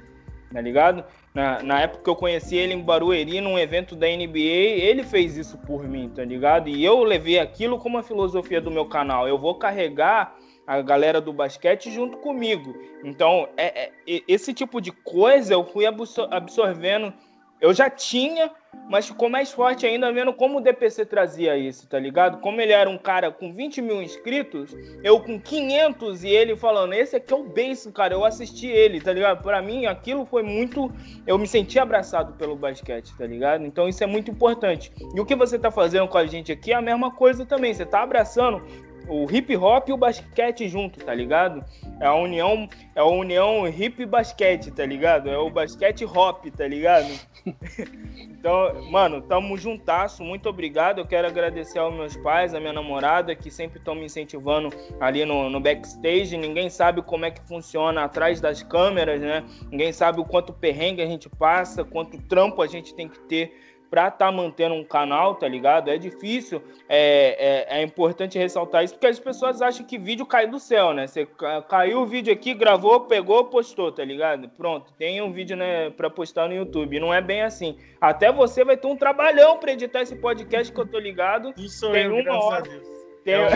tá ligado? Na, na época que eu conheci ele em Barueri, num evento da NBA, ele fez isso por mim, tá ligado? E eu levei aquilo como a filosofia do meu canal. Eu vou carregar a galera do basquete junto comigo. Então, é, é esse tipo de coisa eu fui absorvendo eu já tinha, mas ficou mais forte ainda vendo como o DPC trazia isso, tá ligado? Como ele era um cara com 20 mil inscritos, eu com 500 e ele falando, esse aqui é o base, cara, eu assisti ele, tá ligado? Para mim, aquilo foi muito. Eu me senti abraçado pelo basquete, tá ligado? Então isso é muito importante. E o que você tá fazendo com a gente aqui é a mesma coisa também. Você tá abraçando o hip hop e o basquete junto, tá ligado? É a união, é a união hip basquete, tá ligado? É o basquete hop, tá ligado? então, mano, tamo juntasso, muito obrigado. Eu quero agradecer aos meus pais, a minha namorada, que sempre estão me incentivando ali no, no backstage. Ninguém sabe como é que funciona atrás das câmeras, né? Ninguém sabe o quanto perrengue a gente passa, quanto trampo a gente tem que ter para estar tá mantendo um canal, tá ligado? É difícil, é, é, é, importante ressaltar isso, porque as pessoas acham que vídeo cai do céu, né? Você caiu o vídeo aqui, gravou, pegou, postou, tá ligado? Pronto, tem um vídeo né, para postar no YouTube. Não é bem assim. Até você vai ter um trabalhão para editar esse podcast que eu tô ligado. Isso tem eu, uma hora. Tem, é o,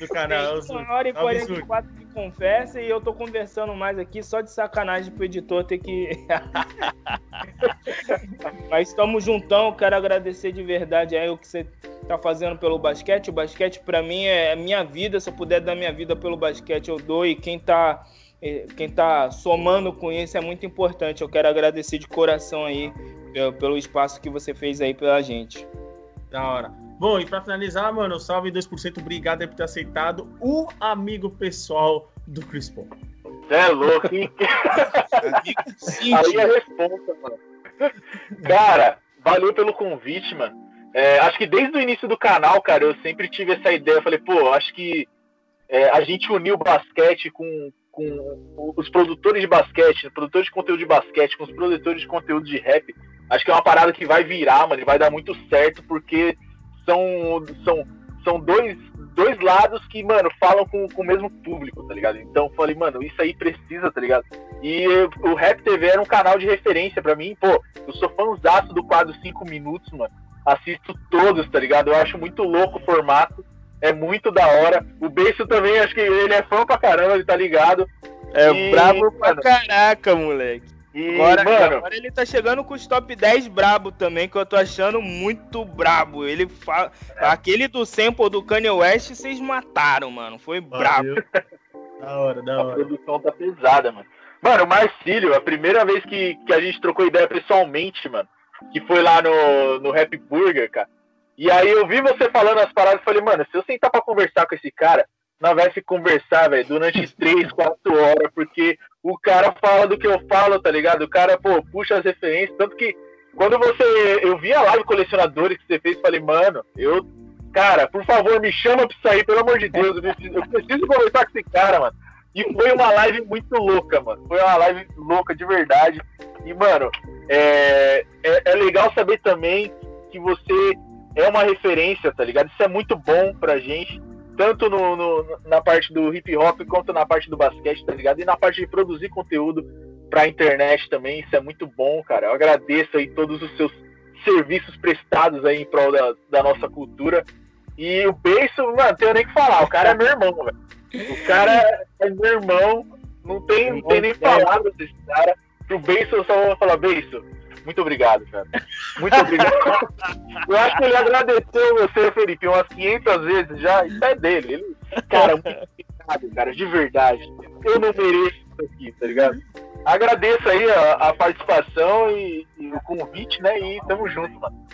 do canal, tem uma hora e 44 de conversa e eu tô conversando mais aqui só de sacanagem pro editor ter que. Mas estamos juntão, quero agradecer de verdade aí o que você tá fazendo pelo basquete. O basquete para mim é minha vida, se eu puder dar minha vida pelo basquete eu dou e quem tá eh, quem tá somando com isso é muito importante. Eu quero agradecer de coração aí eh, pelo espaço que você fez aí pela gente. Da hora. Bom, e para finalizar, mano, salve 2%, obrigado por ter aceitado o amigo pessoal do Chris Paul. É louco, hein? Aí é resposta, mano. Cara, valeu pelo convite, mano. É, acho que desde o início do canal, cara, eu sempre tive essa ideia. Eu falei, pô, acho que é, a gente uniu o basquete com, com os produtores de basquete, produtores de conteúdo de basquete, com os produtores de conteúdo de rap. Acho que é uma parada que vai virar, mano, e vai dar muito certo, porque são, são, são dois, dois lados que, mano, falam com, com o mesmo público, tá ligado? Então falei, mano, isso aí precisa, tá ligado? E o Rap TV era um canal de referência para mim, pô, eu sou fãzaço do quadro 5 minutos, mano. Assisto todos, tá ligado? Eu acho muito louco o formato. É muito da hora. O Beijo também, acho que ele é fã pra caramba, ele tá ligado. É e, brabo pra mano, caraca, moleque. E, agora, mano, agora ele tá chegando com os top 10 brabo também, que eu tô achando muito brabo. Ele fala. É. Aquele do sample do Kanye West, vocês mataram, mano. Foi brabo. da hora, da hora. A produção tá pesada, mano. Mano, o Marcílio, a primeira vez que, que a gente trocou ideia pessoalmente, mano, que foi lá no, no Happy Burger, cara. E aí eu vi você falando as paradas e falei, mano, se eu sentar pra conversar com esse cara, nós vai se conversar, velho, durante três, quatro horas, porque o cara fala do que eu falo, tá ligado? O cara, pô, puxa as referências, tanto que quando você. Eu vi a live colecionadores que você fez, falei, mano, eu. Cara, por favor, me chama pra sair, pelo amor de Deus. Eu preciso, eu preciso conversar com esse cara, mano. E foi uma live muito louca, mano. Foi uma live louca de verdade. E, mano, é, é, é legal saber também que você é uma referência, tá ligado? Isso é muito bom pra gente tanto no, no, na parte do hip hop quanto na parte do basquete, tá ligado? E na parte de produzir conteúdo pra internet também, isso é muito bom, cara. Eu agradeço aí todos os seus serviços prestados aí em prol da, da nossa cultura. E o Beiço, mano, não tenho nem que falar, o cara é meu irmão, velho. O cara é meu irmão, não tem, não tem nem palavras desse cara. Pro Beiço eu só vou falar, Beiço, muito obrigado, cara. Muito obrigado. Eu acho que ele agradeceu você, Felipe, umas 500 vezes já. Isso é dele. Ele, cara, muito obrigado, cara, de verdade. Eu não mereço isso aqui, tá ligado? Agradeço aí a, a participação e, e, o convite, né? E tamo junto, mano.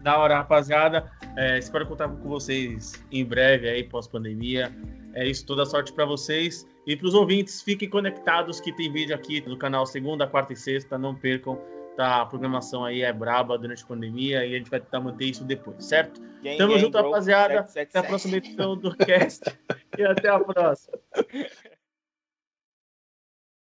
Da hora, rapaziada. É, espero contar com vocês em breve aí, pós-pandemia. É isso, toda sorte para vocês. E para os ouvintes, fiquem conectados que tem vídeo aqui no canal segunda, quarta e sexta. Não percam tá, a programação aí é braba durante a pandemia e a gente vai tentar manter isso depois, certo? Gang, Tamo gang, junto, bro. rapaziada. 7, 7, até a próxima edição do cast e até a próxima.